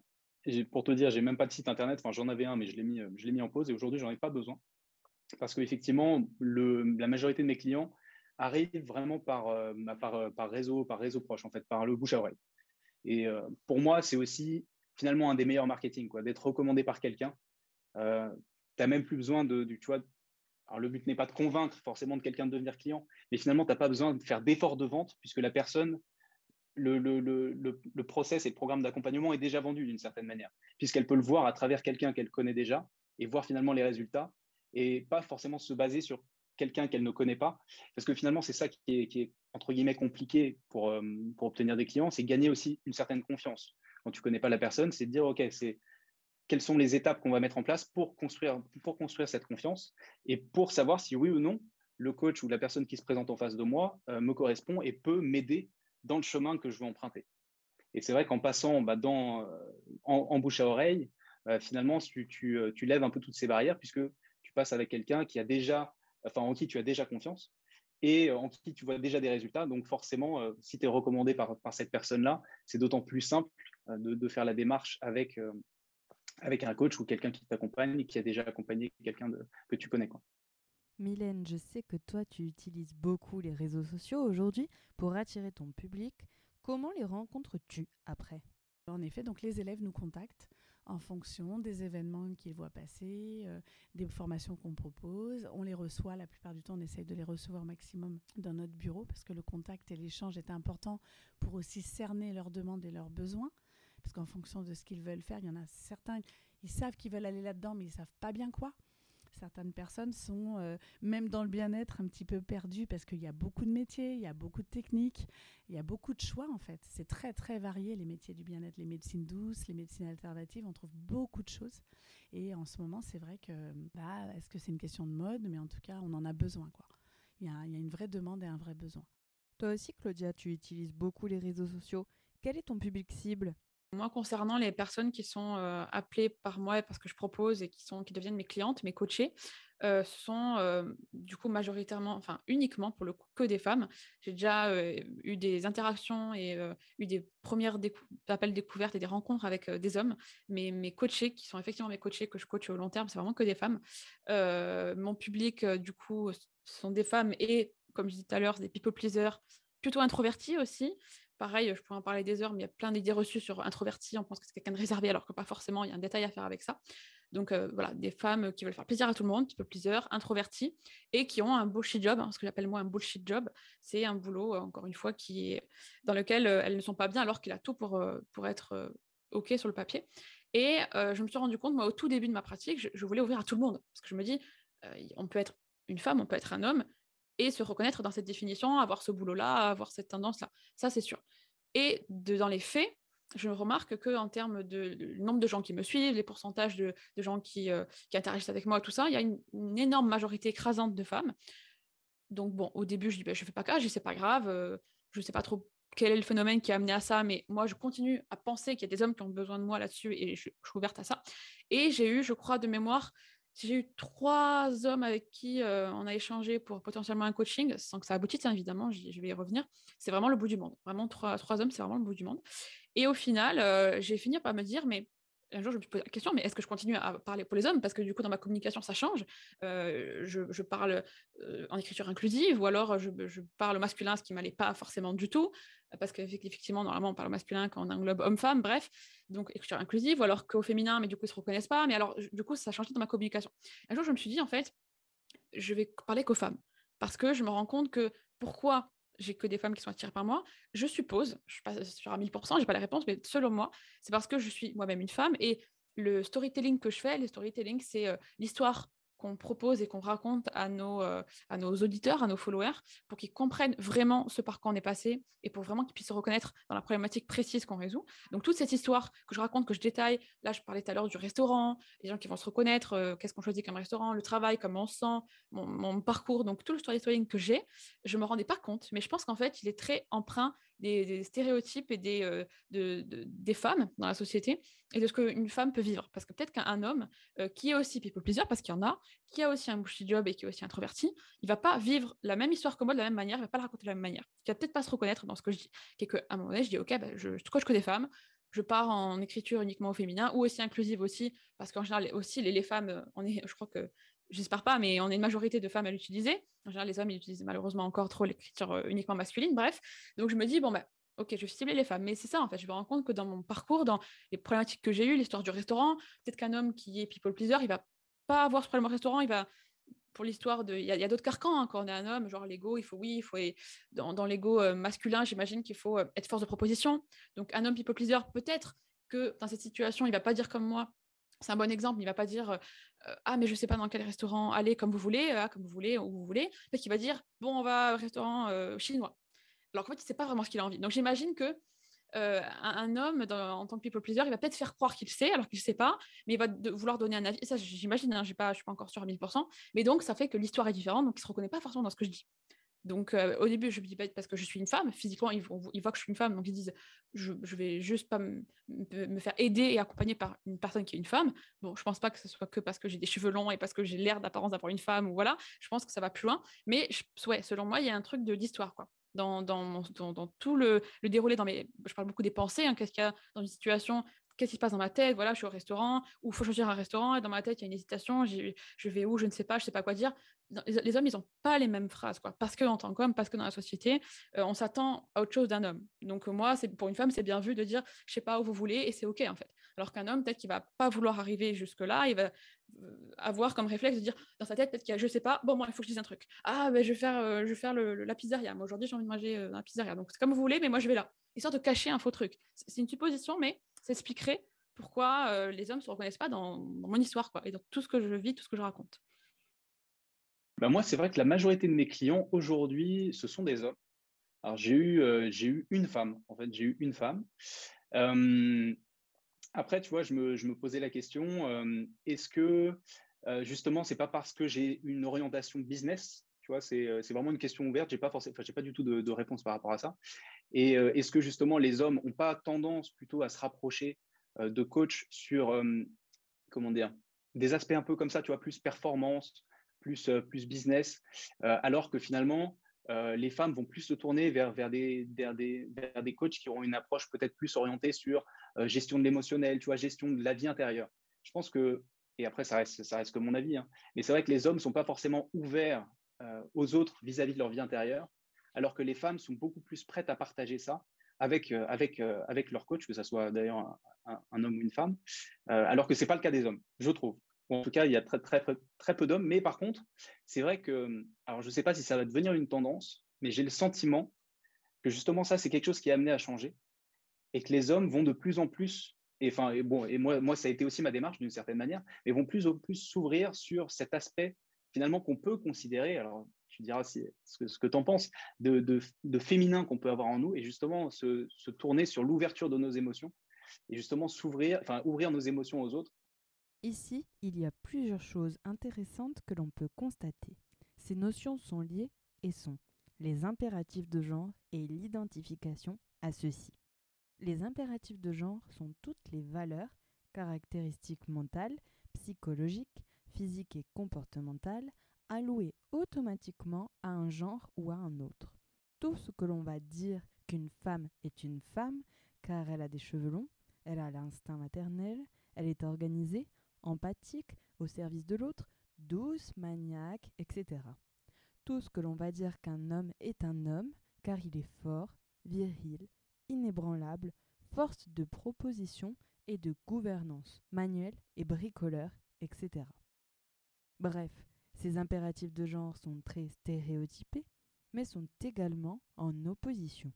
pour te dire, j'ai même pas de site internet. Enfin, j'en avais un, mais je l'ai mis, euh, en pause et aujourd'hui, j'en ai pas besoin parce qu'effectivement, la majorité de mes clients arrivent vraiment par, euh, bah, euh, par, réseau, proche, en fait, par le bouche à oreille. Et euh, pour moi, c'est aussi finalement un des meilleurs marketing, d'être recommandé par quelqu'un. tu n'as même plus besoin de, du, tu vois, le but n'est pas de convaincre forcément de quelqu'un de devenir client, mais finalement, tu n'as pas besoin de faire d'efforts de vente puisque la personne, le, le, le, le process et le programme d'accompagnement est déjà vendu d'une certaine manière, puisqu'elle peut le voir à travers quelqu'un qu'elle connaît déjà et voir finalement les résultats et pas forcément se baser sur quelqu'un qu'elle ne connaît pas. Parce que finalement, c'est ça qui est, entre guillemets, compliqué pour, euh, pour obtenir des clients, c'est gagner aussi une certaine confiance. Quand tu ne connais pas la personne, c'est de dire, OK, c'est quelles sont les étapes qu'on va mettre en place pour construire, pour construire cette confiance et pour savoir si oui ou non le coach ou la personne qui se présente en face de moi euh, me correspond et peut m'aider dans le chemin que je veux emprunter. Et c'est vrai qu'en passant bah, dans, euh, en, bouche à oreille, finalement, tu, tu, tu, lèves un peu toutes ces barrières puisque tu passes avec quelqu'un qui a déjà, enfin, en qui tu as déjà confiance et en qui tu vois déjà des résultats. Donc forcément, euh, si tu es recommandé par, par cette personne-là, c'est d'autant plus simple euh, de, faire la démarche avec, euh, avec un coach ou quelqu'un qui t'accompagne et qui a déjà accompagné quelqu'un que tu connais. Quoi. Mylène, je sais que toi, tu utilises beaucoup les réseaux sociaux aujourd'hui pour attirer ton public. Comment les rencontres-tu après? En effet, donc les élèves nous contactent en fonction des événements qu'ils voient passer, euh, des formations qu'on propose. On les reçoit, la plupart du temps, on essaye de les recevoir maximum dans notre bureau parce que le contact et l'échange est important pour aussi cerner leurs demandes et leurs besoins. Parce qu'en fonction de ce qu'ils veulent faire, il y en a certains, ils savent qu'ils veulent aller là-dedans, mais ils savent pas bien quoi. Certaines personnes sont, euh, même dans le bien-être, un petit peu perdues parce qu'il y a beaucoup de métiers, il y a beaucoup de techniques, il y a beaucoup de choix en fait. C'est très très varié les métiers du bien-être, les médecines douces, les médecines alternatives, on trouve beaucoup de choses. Et en ce moment, c'est vrai que, bah, est-ce que c'est une question de mode? Mais en tout cas, on en a besoin quoi. Il y a, il y a une vraie demande et un vrai besoin. Toi aussi, Claudia, tu utilises beaucoup les réseaux sociaux. Quel est ton public cible? Moi, concernant les personnes qui sont appelées par moi parce que je propose et qui, sont, qui deviennent mes clientes, mes coachées, euh, sont du coup majoritairement, enfin uniquement pour le coup, que des femmes. J'ai déjà eu des interactions et eu des premières appels découvertes et des rencontres avec des hommes, mais mes coachés, qui sont effectivement mes coachés que je coach au long terme, c'est vraiment que des femmes. mon public, du coup, sont des femmes et, comme je disais tout à l'heure, des people pleasers plutôt introvertis aussi, Pareil, je pourrais en parler des heures, mais il y a plein d'idées reçues sur introverti. On pense que c'est quelqu'un de réservé, alors que pas forcément. Il y a un détail à faire avec ça. Donc euh, voilà, des femmes qui veulent faire plaisir à tout le monde, peu plusieurs, introverties, et qui ont un bullshit job, hein, ce que j'appelle moi un bullshit job. C'est un boulot, euh, encore une fois, qui dans lequel euh, elles ne sont pas bien, alors qu'il a tout pour, pour être OK sur le papier. Et je me suis rendu compte, moi, au tout début de ma pratique, je, voulais ouvrir à tout le monde. Parce que je me dis, on peut être une femme, on peut être un homme, et se reconnaître dans cette définition, avoir ce boulot-là, avoir cette tendance-là. Ça, c'est sûr. Et dans les faits, je remarque qu'en termes de, nombre de gens qui me suivent, les pourcentages de, gens qui, euh, qui, interagissent avec moi, tout ça, il y a une, énorme majorité écrasante de femmes. Donc bon, au début, je dis, ben, je fais pas cas, je c'est pas grave, euh, je sais pas trop quel est le phénomène qui a amené à ça, mais moi, je continue à penser qu'il y a des hommes qui ont besoin de moi là-dessus et je, suis ouverte à ça. Et j'ai eu, je crois, de mémoire, j'ai eu trois hommes avec qui on a échangé pour potentiellement un coaching, sans que ça aboutisse, hein, évidemment, je vais y revenir. C'est vraiment le bout du monde. Vraiment, trois, hommes, c'est vraiment le bout du monde. Et au final, j'ai fini par me dire, mais un jour, je me suis posé la question, mais est-ce que je continue à parler pour les hommes? Parce que du coup, dans ma communication, ça change. Je, parle en écriture inclusive, ou alors je, parle masculin, ce qui m'allait pas forcément du tout parce qu'effectivement, normalement, on parle au masculin quand on englobe homme-femme, bref, donc écriture inclusive, ou alors qu'au féminin, mais du coup, ils ne se reconnaissent pas. Mais alors, du coup, ça a changé dans ma communication. Un jour, je me suis dit, en fait, je vais parler qu'aux femmes, parce que je me rends compte que pourquoi j'ai que des femmes qui sont attirées par moi, je suppose, je suis pas sûre à 1000%, j'ai pas la réponse, mais selon moi, c'est parce que je suis moi-même une femme et le storytelling que je fais, le storytelling, c'est euh, l'histoire qu'on propose et qu'on raconte à nos, euh, à nos auditeurs, à nos followers, pour qu'ils comprennent vraiment ce par quoi on est passé et pour vraiment qu'ils puissent se reconnaître dans la problématique précise qu'on résout. Donc toute cette histoire que je raconte, que je détaille, là je parlais tout à l'heure du restaurant, les gens qui vont se reconnaître, euh, qu'est-ce qu'on choisit comme restaurant, le travail, comment on se sent, mon, parcours, donc tout le storytelling que j'ai, je ne me rendais pas compte, mais je pense qu'en fait il est très empreint des, stéréotypes et des, euh, de, des femmes dans la société et de ce qu'une femme peut vivre. Parce que peut-être qu'un homme euh, qui est aussi people pleaser, parce qu'il y en a, qui a aussi un bushy job et qui est aussi introverti, il va pas vivre la même histoire que moi de la même manière, il va pas la raconter de la même manière. Il va peut-être pas se reconnaître dans ce que je dis. Et qu'à un moment donné, je dis, OK, bah, je, je coach que des femmes, je pars en écriture uniquement au féminin ou aussi inclusive aussi, parce qu'en général, aussi, les, les femmes, euh, on est, je crois que j'espère pas, mais on est une majorité de femmes à l'utiliser. En général, les hommes, ils utilisent malheureusement encore trop l'écriture euh, uniquement masculine, bref. Donc je me dis, bon, bah, ok, je vais cibler les femmes. Mais c'est ça, en fait, je me rends compte que dans mon parcours, dans les problématiques que j'ai eues, l'histoire du restaurant, peut-être qu'un homme qui est people pleaser, il va pas avoir ce problème au restaurant, il va pour l'histoire de. Il y a, d'autres carcans hein, quand on est un homme, genre l'ego, il faut, oui, il faut. Dans, dans l'ego euh, masculin, j'imagine qu'il faut euh, être force de proposition. Donc, un homme people pleaser, peut-être que dans cette situation, il va pas dire comme moi, c'est un bon exemple. Il va pas dire euh, ah mais je sais pas dans quel restaurant aller comme vous voulez, ah, comme vous voulez où vous voulez. Peut-être qu'il va dire bon on va au restaurant euh, chinois. Alors qu'en fait il sait pas vraiment ce qu'il a envie. Donc j'imagine que un, homme en tant que people pleaser, il va peut-être faire croire qu'il sait alors qu'il sait pas, mais il va vouloir donner un avis. Ça j'imagine, hein, je suis pas encore à 1000%. Mais donc ça fait que l'histoire est différente, donc il se reconnaît pas forcément dans ce que je dis. Donc, euh, au début, je me dis pas parce que je suis une femme. Physiquement, ils, voient que je suis une femme, donc ils disent je, vais juste pas me faire aider et accompagner par une personne qui est une femme. Bon, je pense pas que ce soit que parce que j'ai des cheveux longs et parce que j'ai l'air d'apparence d'avoir une femme ou voilà. Je pense que ça va plus loin. Mais selon moi, il y a un truc de d'histoire quoi. Dans, tout le, le, déroulé, dans mes, je parle beaucoup des pensées. Hein, Qu'est-ce qu'il y a dans une situation qu'est-ce qui se passe dans ma tête? Voilà, je suis au restaurant, ou il faut choisir un restaurant, et dans ma tête, il y a une hésitation, je vais où, je ne sais pas, je ne sais pas quoi dire. Les, hommes, ils n'ont pas les mêmes phrases, quoi. Parce que en tant qu'homme, parce que dans la société, euh, on s'attend à autre chose d'un homme. Donc moi, c'est pour une femme, c'est bien vu de dire, je sais pas où vous voulez, et c'est ok en fait. Alors qu'un homme, peut-être qu'il va pas vouloir arriver jusque là, il va euh, avoir comme réflexe de dire dans sa tête, peut-être qu'il y a, je sais pas, bon, moi, il faut que je dise un truc. Ah, ben, je vais faire, euh, je vais faire la pizzeria. Moi, aujourd'hui, j'ai envie de manger la pizzeria. Donc, c'est comme vous voulez, mais moi, je vais là. Histoire de cacher un faux truc. C'est une supposition, mais ça expliquerait pourquoi euh, les hommes ne se reconnaissent pas dans, mon histoire quoi, et dans tout ce que je vis, tout ce que je raconte. Ben moi, c'est vrai que la majorité de mes clients aujourd'hui, ce sont des hommes. Alors, j'ai eu, euh, eu une femme, en fait, j'ai eu une femme. Euh, après, tu vois, je me, je me posais la question, est-ce que, justement, c'est pas parce que j'ai une orientation business, tu vois, c'est, vraiment une question ouverte, j'ai pas forcément, j'ai pas du tout de, réponse par rapport à ça. Et est-ce que, justement, les hommes n'ont pas tendance plutôt à se rapprocher euh, de coach sur, euh, comment dire, des aspects un peu comme ça, tu vois, plus performance, plus, euh, plus business, alors que finalement, les femmes vont plus se tourner vers, vers, des, vers, des, vers des coachs qui auront une approche peut-être plus orientée sur gestion de l'émotionnel, tu vois, gestion de la vie intérieure. Je pense que, et après, ça reste, ça reste que mon avis, hein, mais c'est vrai que les hommes ne sont pas forcément ouverts aux autres vis-à-vis -vis de leur vie intérieure, alors que les femmes sont beaucoup plus prêtes à partager ça avec, avec, avec leur coach, que ce soit d'ailleurs un, homme ou une femme, euh, alors que ce n'est pas le cas des hommes, je trouve. En tout cas, il y a très, très, très peu d'hommes. Mais par contre, c'est vrai que, alors je ne sais pas si ça va devenir une tendance, mais j'ai le sentiment que justement ça, c'est quelque chose qui est amené à changer et que les hommes vont de plus en plus, et, enfin, et bon, et moi, moi, ça a été aussi ma démarche d'une certaine manière, mais vont plus en plus s'ouvrir sur cet aspect finalement qu'on peut considérer, alors tu diras ce que, tu en penses, de, de, de féminin qu'on peut avoir en nous et justement se, se tourner sur l'ouverture de nos émotions et justement s'ouvrir, enfin ouvrir nos émotions aux autres. Ici, il y a plusieurs choses intéressantes que l'on peut constater. Ces notions sont liées et sont les impératifs de genre et l'identification à ceux-ci. Les impératifs de genre sont toutes les valeurs, caractéristiques mentales, psychologiques, physiques et comportementales allouées automatiquement à un genre ou à un autre. Tout ce que l'on va dire qu'une femme est une femme car elle a des cheveux longs, elle a l'instinct maternel, elle est organisée, empathique, au service de l'autre, douce, maniaque, etc. Tout ce que l'on va dire qu'un homme est un homme, car il est fort, viril, inébranlable, force de proposition et de gouvernance, manuel et bricoleur, etc. Bref, ces impératifs de genre sont très stéréotypés, mais sont également en opposition.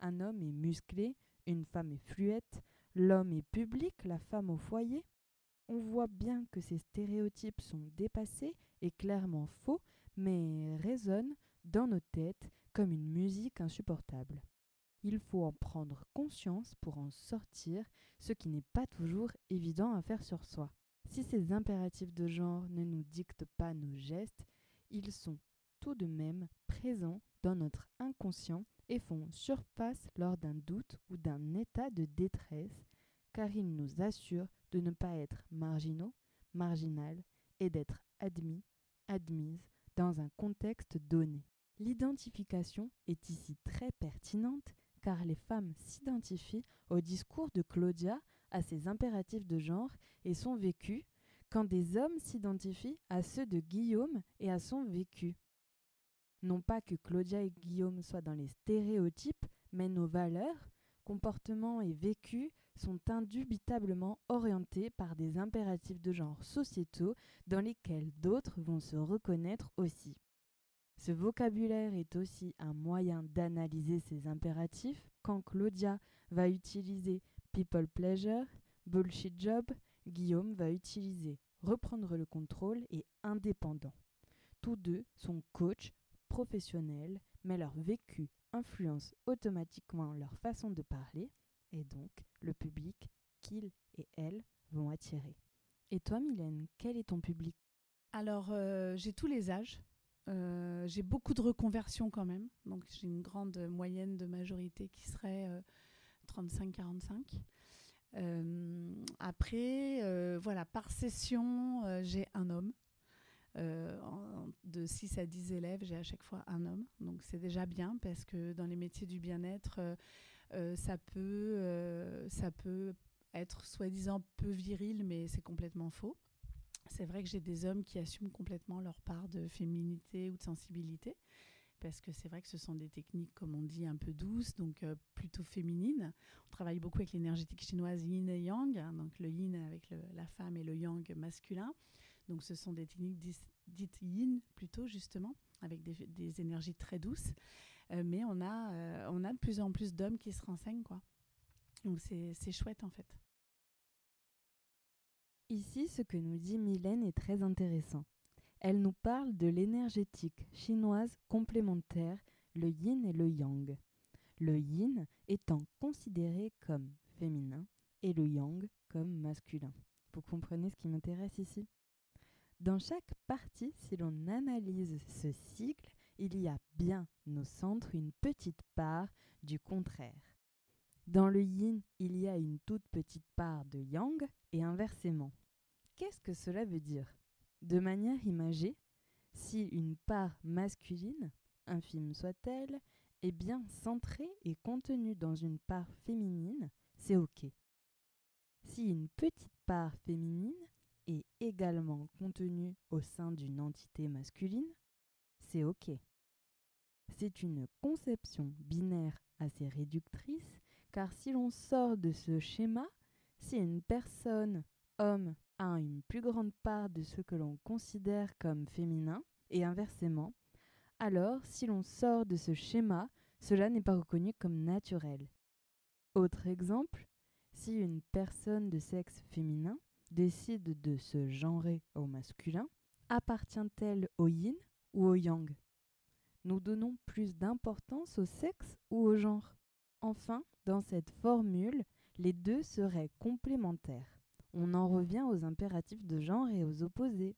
Un homme est musclé, une femme est fluette, L'homme est public, la femme au foyer. On voit bien que ces stéréotypes sont dépassés et clairement faux, mais résonnent dans nos têtes comme une musique insupportable. Il faut en prendre conscience pour en sortir, ce qui n'est pas toujours évident à faire sur soi. Si ces impératifs de genre ne nous dictent pas nos gestes, ils sont tout de même présents dans notre inconscient et font surface lors d'un doute ou d'un état de détresse, car ils nous assurent de ne pas être marginaux, marginal et d'être admis, admise dans un contexte donné. L'identification est ici très pertinente car les femmes s'identifient au discours de Claudia, à ses impératifs de genre et son vécu, quand des hommes s'identifient à ceux de Guillaume et à son vécu. Non pas que Claudia et Guillaume soient dans les stéréotypes, mais nos valeurs, comportements et vécus sont indubitablement orientés par des impératifs de genre sociétaux dans lesquels d'autres vont se reconnaître aussi. Ce vocabulaire est aussi un moyen d'analyser ces impératifs quand Claudia va utiliser people pleasure, bullshit job, Guillaume va utiliser reprendre le contrôle et indépendant. Tous deux sont coachs professionnels, mais leur vécu influence automatiquement leur façon de parler et donc le public qu'ils et elles vont attirer. Et toi, Mylène, quel est ton public? Alors, euh, j'ai tous les âges. Euh, j'ai beaucoup de reconversions quand même. Donc, j'ai une grande moyenne de majorité qui serait 35-45. Euh, après, voilà, par session, j'ai un homme. Euh, de 6 à 10 élèves, j'ai à chaque fois un homme. Donc c'est déjà bien parce que dans les métiers du bien-être, euh, euh, ça, peut, ça peut être soi-disant peu viril, mais c'est complètement faux. C'est vrai que j'ai des hommes qui assument complètement leur part de féminité ou de sensibilité, parce que c'est vrai que ce sont des techniques, comme on dit, un peu douces, donc euh, plutôt féminines. On travaille beaucoup avec l'énergétique chinoise yin et yang, hein, donc le yin avec la femme et le yang masculin. Donc ce sont des techniques dites yin plutôt, justement, avec des, énergies très douces. Euh, mais on a, euh, on a de plus en plus d'hommes qui se renseignent, quoi. Donc c'est chouette, en fait. Ici, ce que nous dit Mylène est très intéressant. Elle nous parle de l'énergétique chinoise complémentaire, le yin et le yang. Le yin étant considéré comme féminin et le yang comme masculin. Vous comprenez ce qui m'intéresse ici? Dans chaque partie, si l'on analyse ce cycle, il y a bien au centres une petite part du contraire. Dans le yin, il y a une toute petite part de yang et inversement. Qu'est-ce que cela veut dire? De manière imagée, si une part masculine, infime soit-elle, est bien centrée et contenue dans une part féminine, c'est OK. Si une petite part féminine est également contenue au sein d'une entité masculine, c'est OK. C'est une conception binaire assez réductrice, car si l'on sort de ce schéma, si une personne, homme, a une plus grande part de ce que l'on considère comme féminin, et inversement, alors si l'on sort de ce schéma, cela n'est pas reconnu comme naturel. Autre exemple, si une personne de sexe féminin décide de se genrer au masculin, appartient-elle au yin ou au yang? Nous donnons plus d'importance au sexe ou au genre. Enfin, dans cette formule, les deux seraient complémentaires on en revient aux impératifs de genre et aux opposés.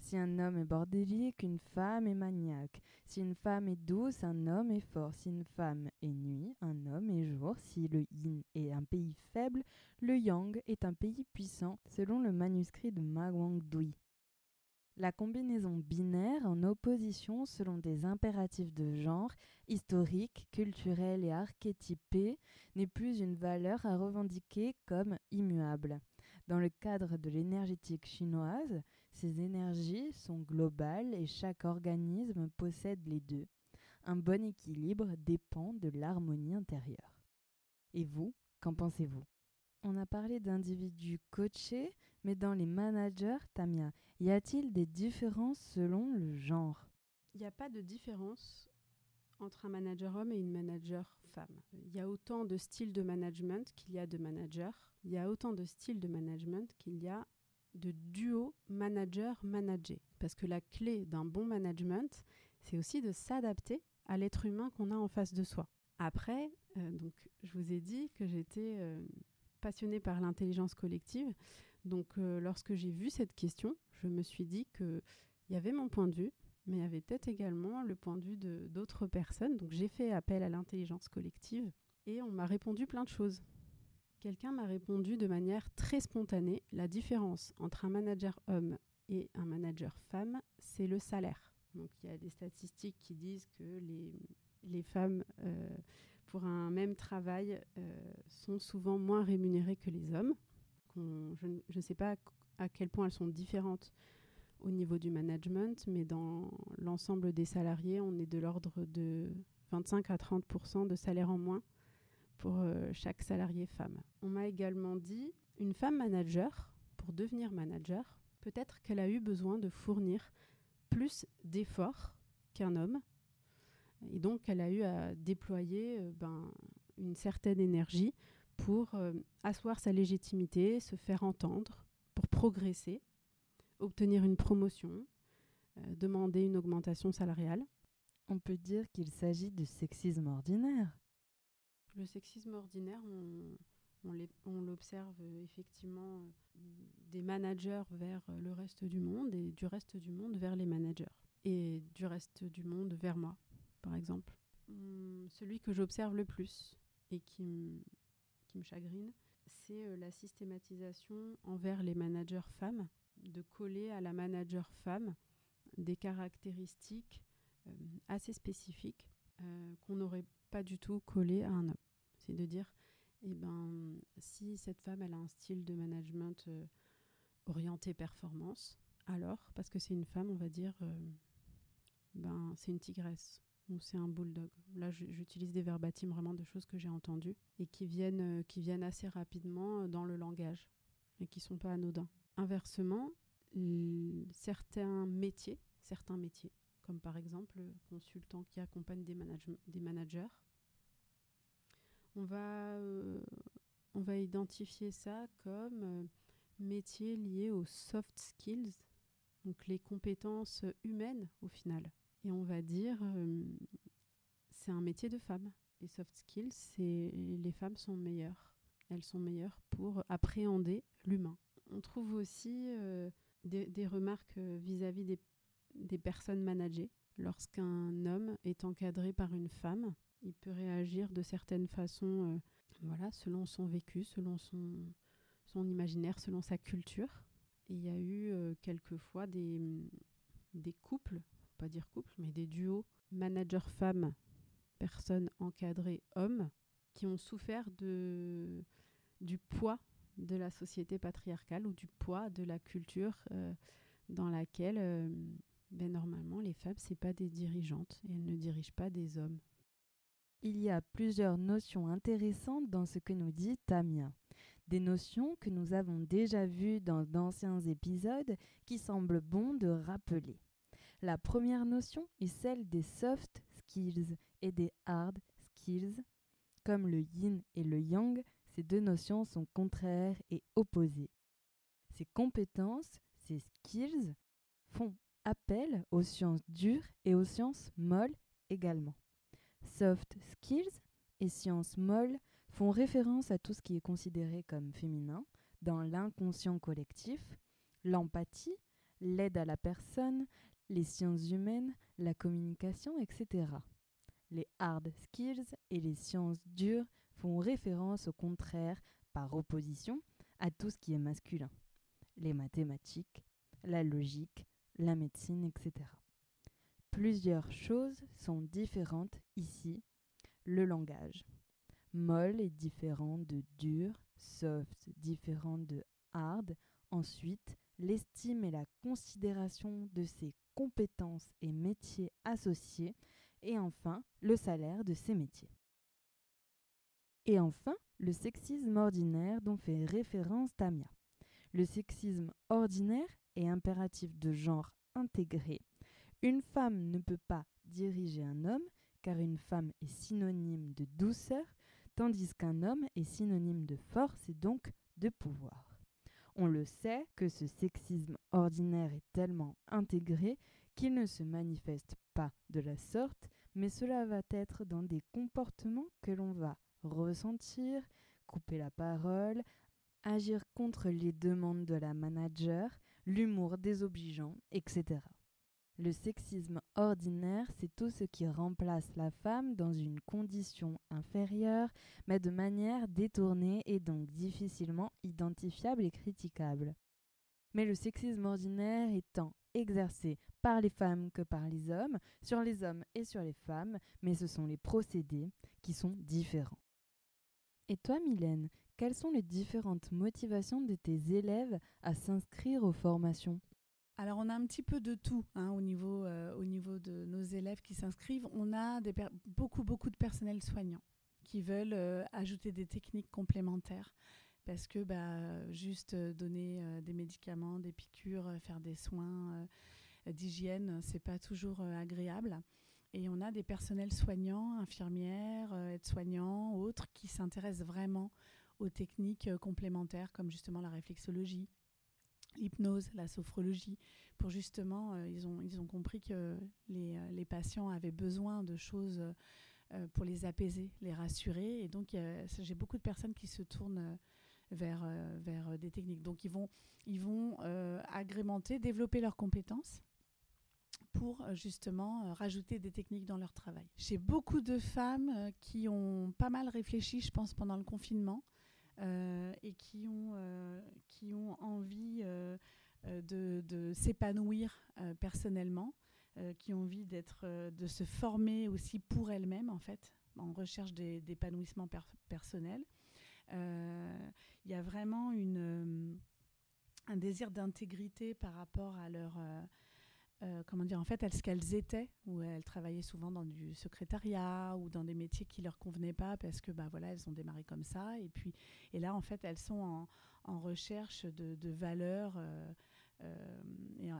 Si un homme est bordélique, qu'une femme est maniaque. Si une femme est douce, un homme est fort. Si une femme est nuit, un homme est jour. Si le yin est un pays faible, le yang est un pays puissant, selon le manuscrit de Ma Dui. La combinaison binaire en opposition selon des impératifs de genre, historiques, culturels et archétypés, n'est plus une valeur à revendiquer comme immuable. Dans le cadre de l'énergétique chinoise, ces énergies sont globales et chaque organisme possède les deux. Un bon équilibre dépend de l'harmonie intérieure. Et vous, qu'en pensez-vous? On a parlé d'individus coachés, mais dans les managers, Tamia, y a-t-il des différences selon le genre? Il n'y a pas de différence entre un manager homme et une manager femme. Il y a autant de styles de management qu'il y a de managers il y a autant de styles de management qu'il y a de duo manager-manager. Parce que la clé d'un bon management, c'est aussi de s'adapter à l'être humain qu'on a en face de soi. Après, euh, donc, je vous ai dit que j'étais euh, passionnée par l'intelligence collective. Donc, euh, lorsque j'ai vu cette question, je me suis dit qu'il y avait mon point de vue, mais il y avait peut-être également le point de vue d'autres personnes. Donc, j'ai fait appel à l'intelligence collective et on m'a répondu plein de choses. Quelqu'un m'a répondu de manière très spontanée, la différence entre un manager homme et un manager femme, c'est le salaire. Donc il y a des statistiques qui disent que les, les femmes, euh, pour un même travail, euh, sont souvent moins rémunérées que les hommes. je ne sais pas à quel point elles sont différentes au niveau du management, mais dans l'ensemble des salariés, on est de l'ordre de 25 à 30% de salaire en moins pour euh, chaque salarié femme. On m'a également dit, une femme manager, pour devenir manager, peut-être qu'elle a eu besoin de fournir plus d'efforts qu'un homme, et donc elle a eu à déployer euh, ben, une certaine énergie pour euh, asseoir sa légitimité, se faire entendre, pour progresser, obtenir une promotion, demander une augmentation salariale. On peut dire qu'il s'agit de sexisme ordinaire. Le sexisme ordinaire, on, l'observe euh, effectivement euh, des managers vers euh, le reste du monde et du reste du monde vers les managers. Et du reste du monde vers moi, par exemple. Hum, celui que j'observe le plus et qui, me chagrine, c'est la systématisation envers les managers femmes, de coller à la manager femme des caractéristiques assez spécifiques qu'on n'aurait pas du tout collé à un homme. C'est de dire, eh ben, si cette femme elle a un style de management orienté performance, alors parce que c'est une femme, on va dire, ben c'est une tigresse ou c'est un bulldog. Là, j'utilise des verbatims vraiment de choses que j'ai entendues et qui viennent, qui viennent assez rapidement dans le langage et qui sont pas anodins. Inversement, certains métiers, comme par exemple le consultant qui accompagne des, managers, on va, euh, on va identifier ça comme euh, métier lié aux soft skills, donc les compétences humaines au final. Et on va dire, euh, c'est un métier de femme. Les soft skills, c'est les femmes sont meilleures. Elles sont meilleures pour appréhender l'humain. On trouve aussi des, remarques vis-à-vis des, des personnes managées. Lorsqu'un homme est encadré par une femme, il peut réagir de certaines façons, euh, voilà, selon son vécu, selon son, son imaginaire, selon sa culture. il y a eu euh, quelquefois des, des couples, pas dire couples, mais des duos manager femme, personne encadrée homme, qui ont souffert de, du poids de la société patriarcale ou du poids de la culture euh, dans laquelle ben, normalement les femmes c'est pas des dirigeantes et elles ne dirigent pas des hommes. Il y a plusieurs notions intéressantes dans ce que nous dit Tamia. Des notions que nous avons déjà vues dans d'anciens épisodes qui semblent bon de rappeler. La première notion est celle des soft skills et des hard skills. Comme le yin et le yang, ces deux notions sont contraires et opposées. Ces compétences, ces skills, font appel aux sciences dures et aux sciences molles également. Soft skills et sciences molles font référence à tout ce qui est considéré comme féminin dans l'inconscient collectif, l'empathie, l'aide à la personne, les sciences humaines, la communication, etc. Les hard skills et les sciences dures font référence au contraire, par opposition, à tout ce qui est masculin. Les mathématiques, la logique, la médecine, etc. Plusieurs choses sont différentes ici. Le langage. Molle est différent de dur, soft différent de hard. Ensuite, l'estime et la considération de ses compétences et métiers associés. Et enfin, le salaire de ces métiers. Et enfin, le sexisme ordinaire dont fait référence Tamia. Le sexisme ordinaire est impératif de genre intégré une femme ne peut pas diriger un homme car une femme est synonyme de douceur, tandis qu'un homme est synonyme de force et donc de pouvoir. On le sait que ce sexisme ordinaire est tellement intégré qu'il ne se manifeste pas de la sorte, mais cela va être dans des comportements que l'on va ressentir, couper la parole, agir contre les demandes de la manager, l'humour désobligeant, etc. Le sexisme ordinaire, c'est tout ce qui remplace la femme dans une condition inférieure, mais de manière détournée et donc difficilement identifiable et critiquable. Mais le sexisme ordinaire étant exercé par les femmes que par les hommes, sur les hommes et sur les femmes, mais ce sont les procédés qui sont différents. Et toi, Mylène, quelles sont les différentes motivations de tes élèves à s'inscrire aux formations? Alors, on a un petit peu de tout hein, au, niveau, euh, au niveau de nos élèves qui s'inscrivent. On a beaucoup, beaucoup de personnel soignant qui veulent euh, ajouter des techniques complémentaires parce que bah, juste euh, donner des médicaments, des piqûres, faire des soins d'hygiène, c'est pas toujours agréable. Et on a des personnels soignants, infirmières, aides-soignants, autres, qui s'intéressent vraiment aux techniques complémentaires comme justement la réflexologie, l'hypnose, la sophrologie, pour justement, euh, ils, ont, ils ont compris que les, euh, les patients avaient besoin de choses euh, pour les apaiser, les rassurer. Et donc, j'ai beaucoup de personnes qui se tournent vers, vers des techniques. Donc, ils vont, ils vont agrémenter, développer leurs compétences pour justement rajouter des techniques dans leur travail. J'ai beaucoup de femmes qui ont pas mal réfléchi, je pense, pendant le confinement euh, et qui ont, euh, qui ont envie euh, de, de s'épanouir personnellement, qui ont envie d'être, de se former aussi pour elles-mêmes en fait, en recherche d'épanouissement personnel. Il y a vraiment une, un désir d'intégrité par rapport à leur euh, comment dire, en fait, elles, ce qu'elles étaient, où elles travaillaient souvent dans du secrétariat ou dans des métiers qui leur convenaient pas parce que, bah voilà, elles ont démarré comme ça. Et puis, et là, en fait, elles sont en, en recherche de, de valeurs euh, euh, et,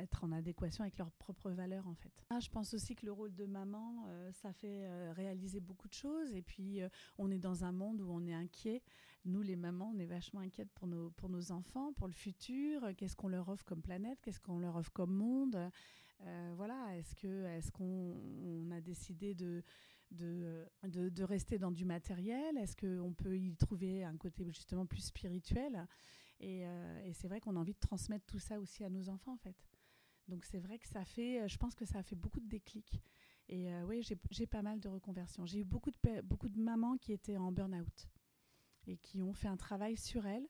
être en adéquation avec leurs propres valeurs en fait. Ah, je pense aussi que le rôle de maman, euh, ça fait euh, réaliser beaucoup de choses et puis on est dans un monde où on est inquiet. Nous les mamans, on est vachement inquiètes pour nos, pour nos enfants, pour le futur. Qu'est-ce qu'on leur offre comme planète? Qu'est-ce qu'on leur offre comme monde? Voilà, est-ce que est-ce qu'on a décidé de de, de, de, rester dans du matériel? Est-ce qu'on peut y trouver un côté justement plus spirituel? Euh, et, c'est vrai qu'on a envie de transmettre tout ça aussi à nos enfants, en fait. Donc c'est vrai que ça fait, euh, je pense que ça a fait beaucoup de déclics. Et euh, oui, j'ai pas mal de reconversions. J'ai eu beaucoup de, beaucoup de mamans qui étaient en burn-out et qui ont fait un travail sur elles,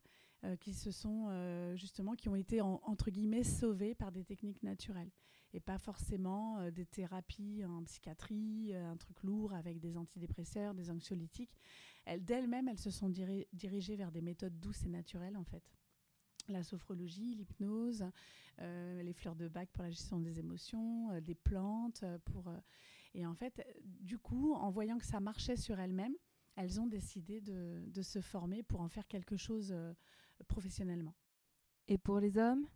qui se sont justement, qui ont été entre guillemets sauvées par des techniques naturelles et pas forcément des thérapies en psychiatrie, un truc lourd avec des antidépresseurs, des anxiolytiques. Elles d'elles-mêmes, elles se sont dirigées vers des méthodes douces et naturelles en fait la sophrologie, l'hypnose, euh, les fleurs de bac pour la gestion des émotions, euh, des plantes euh, pour et en fait du coup en voyant que ça marchait sur elles-mêmes, elles ont décidé de, de, se former pour en faire quelque chose professionnellement. Et pour les hommes?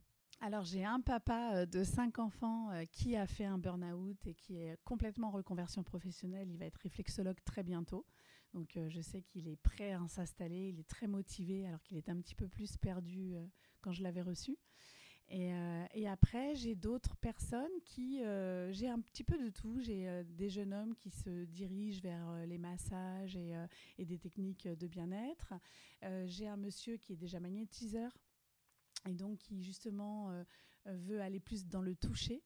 Alors j'ai un papa de cinq enfants qui a fait un burn-out et qui est complètement en reconversion professionnelle. Il va être réflexologue très bientôt. Donc euh, je sais qu'il est prêt à s'installer, il est très motivé alors qu'il était un petit peu plus perdu euh, quand je l'avais reçu. Et, euh, et après, j'ai d'autres personnes qui, j'ai un petit peu de tout. J'ai des jeunes hommes qui se dirigent vers les massages et, des techniques de bien-être. j'ai un monsieur qui est déjà magnétiseur et donc qui justement veut aller plus dans le toucher.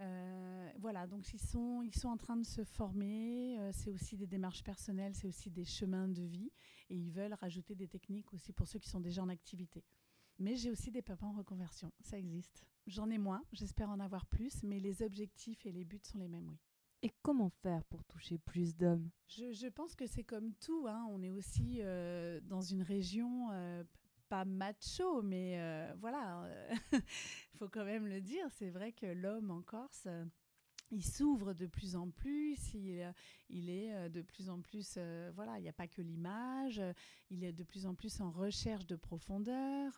Euh, voilà, donc ils sont, ils sont en train de se former. Euh, c'est aussi des démarches personnelles, c'est aussi des chemins de vie. Et ils veulent rajouter des techniques aussi pour ceux qui sont déjà en activité. Mais j'ai aussi des papas en reconversion, ça existe. J'en ai moins, j'espère en avoir plus, mais les objectifs et les buts sont les mêmes, oui. Et comment faire pour toucher plus d'hommes? Je, je, pense que c'est comme tout. Hein. On est aussi euh, dans une région macho, mais euh, voilà, il faut quand même le dire. C'est vrai que l'homme en Corse, euh, il s'ouvre de plus en plus, il, euh, est de plus en plus, voilà, il n'y a pas que l'image, il est de plus en plus en recherche de profondeur,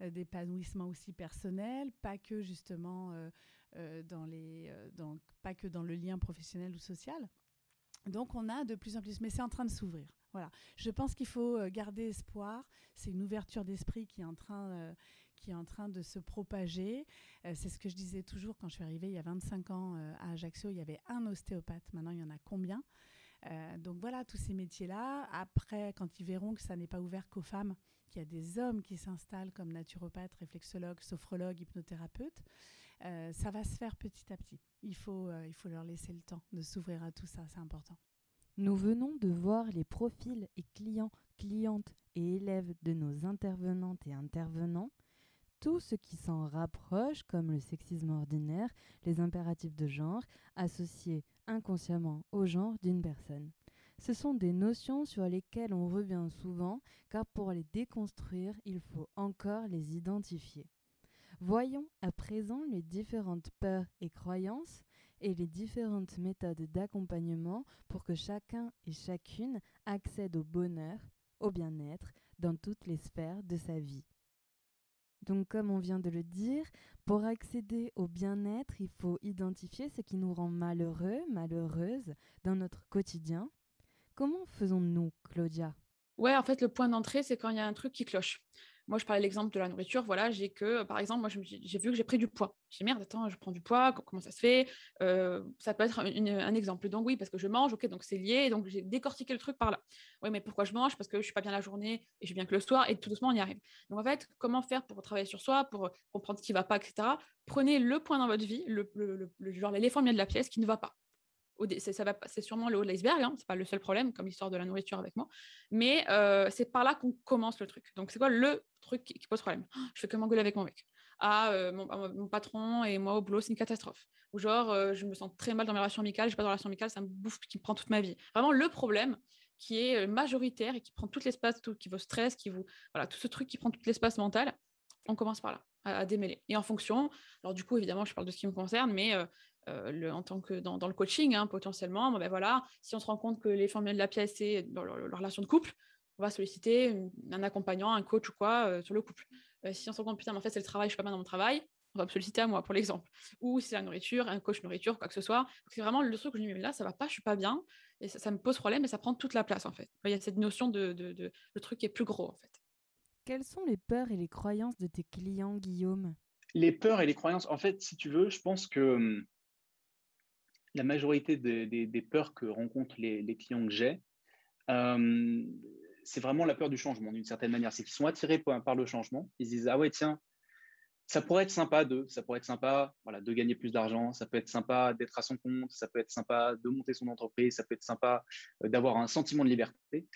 d'épanouissement aussi personnel, pas que justement dans les, dans, pas que dans le lien professionnel ou social. Donc on a de plus en plus, mais c'est en train de s'ouvrir. Je pense qu'il faut euh, garder espoir. C'est une ouverture d'esprit qui est en train, euh, qui est en train de se propager. Euh, c'est ce que je disais toujours quand je suis arrivée il y a 25 ans à Ajaccio. Il y avait un ostéopathe. Maintenant, il y en a combien? Donc voilà, tous ces métiers-là. Après, quand ils verront que ça n'est pas ouvert qu'aux femmes, qu'il y a des hommes qui s'installent comme naturopathes, réflexologues, sophrologues, hypnothérapeutes, ça va se faire petit à petit. Il faut, il faut leur laisser le temps de s'ouvrir à tout ça, c'est important. Nous venons de voir les profils et clients, clientes et élèves de nos intervenantes et intervenants, tout ce qui s'en rapproche comme le sexisme ordinaire, les impératifs de genre, associés inconsciemment au genre d'une personne. Ce sont des notions sur lesquelles on revient souvent, car pour les déconstruire, il faut encore les identifier. Voyons à présent les différentes peurs et croyances et les différentes méthodes d'accompagnement pour que chacun et chacune accède au bonheur, au bien-être dans toutes les sphères de sa vie. Donc comme on vient de le dire, pour accéder au bien-être, il faut identifier ce qui nous rend malheureux, malheureuses dans notre quotidien. Comment faisons-nous, Claudia? Ouais, en fait, le point d'entrée, c'est quand il y a un truc qui cloche. Moi, je parlais l'exemple de la nourriture. Voilà, j'ai que, par exemple, moi, j'ai vu que j'ai pris du poids. J'ai merde, attends, je prends du poids. Comment ça se fait? Euh, Ça peut être un exemple. Donc oui, parce que je mange. Ok, donc c'est lié. Donc j'ai décortiqué le truc par là. Oui, mais pourquoi je mange? Parce que je suis pas bien la journée et je suis bien que le soir. Et tout doucement, on y arrive. Donc en fait, comment faire pour travailler sur soi, pour comprendre ce qui va pas, etc. Prenez le point dans votre vie, le, genre l'éléphant de la pièce qui ne va pas c'est sûrement le haut de l'iceberg, hein, c'est pas le seul problème, comme l'histoire de la nourriture avec moi, mais euh, c'est par là qu'on commence le truc. Donc c'est quoi le truc qui, pose problème? Je fais que m'engueuler avec mon mec. Ah, euh, mon, patron et moi au boulot, c'est une catastrophe. Ou genre, euh, je me sens très mal dans mes relations amicales, j'ai pas de relation amicale, ça me bouffe, qui me prend toute ma vie. Vraiment, le problème, qui est majoritaire et qui prend tout l'espace, tout, qui vous stress, qui vous, voilà, tout ce truc qui prend tout l'espace mental, on commence par là, à, démêler. Et en fonction, alors du coup, évidemment, je parle de ce qui me concerne, mais le, en tant que dans, le coaching, hein, potentiellement, ben voilà, si on se rend compte que les formules de la pièce, c'est dans leur, relation de couple, on va solliciter un accompagnant, un coach ou quoi sur le couple. si on se rend compte, putain, mais en fait, c'est le travail, je suis pas bien dans mon travail, on va me solliciter à moi, pour l'exemple. Ou si c'est la nourriture, un coach nourriture, quoi que ce soit. C'est vraiment le truc que je me dis, là, ça va pas, je suis pas bien. Et ça, me pose problème et ça prend toute la place, en fait. Il y a cette notion de, de, le truc qui est plus gros, en fait. Quelles sont les peurs et les croyances de tes clients, Guillaume? Les peurs et les croyances, en fait, si tu veux, je pense que hum, la majorité des, peurs que rencontrent les, clients que j'ai, hum, c'est vraiment la peur du changement, d'une certaine manière. C'est qu'ils sont attirés par, le changement. Ils se disent, ah ouais, tiens, ça pourrait être sympa de, ça pourrait être sympa, voilà, de gagner plus d'argent, ça peut être sympa d'être à son compte, ça peut être sympa de monter son entreprise, ça peut être sympa euh, d'avoir un sentiment de liberté.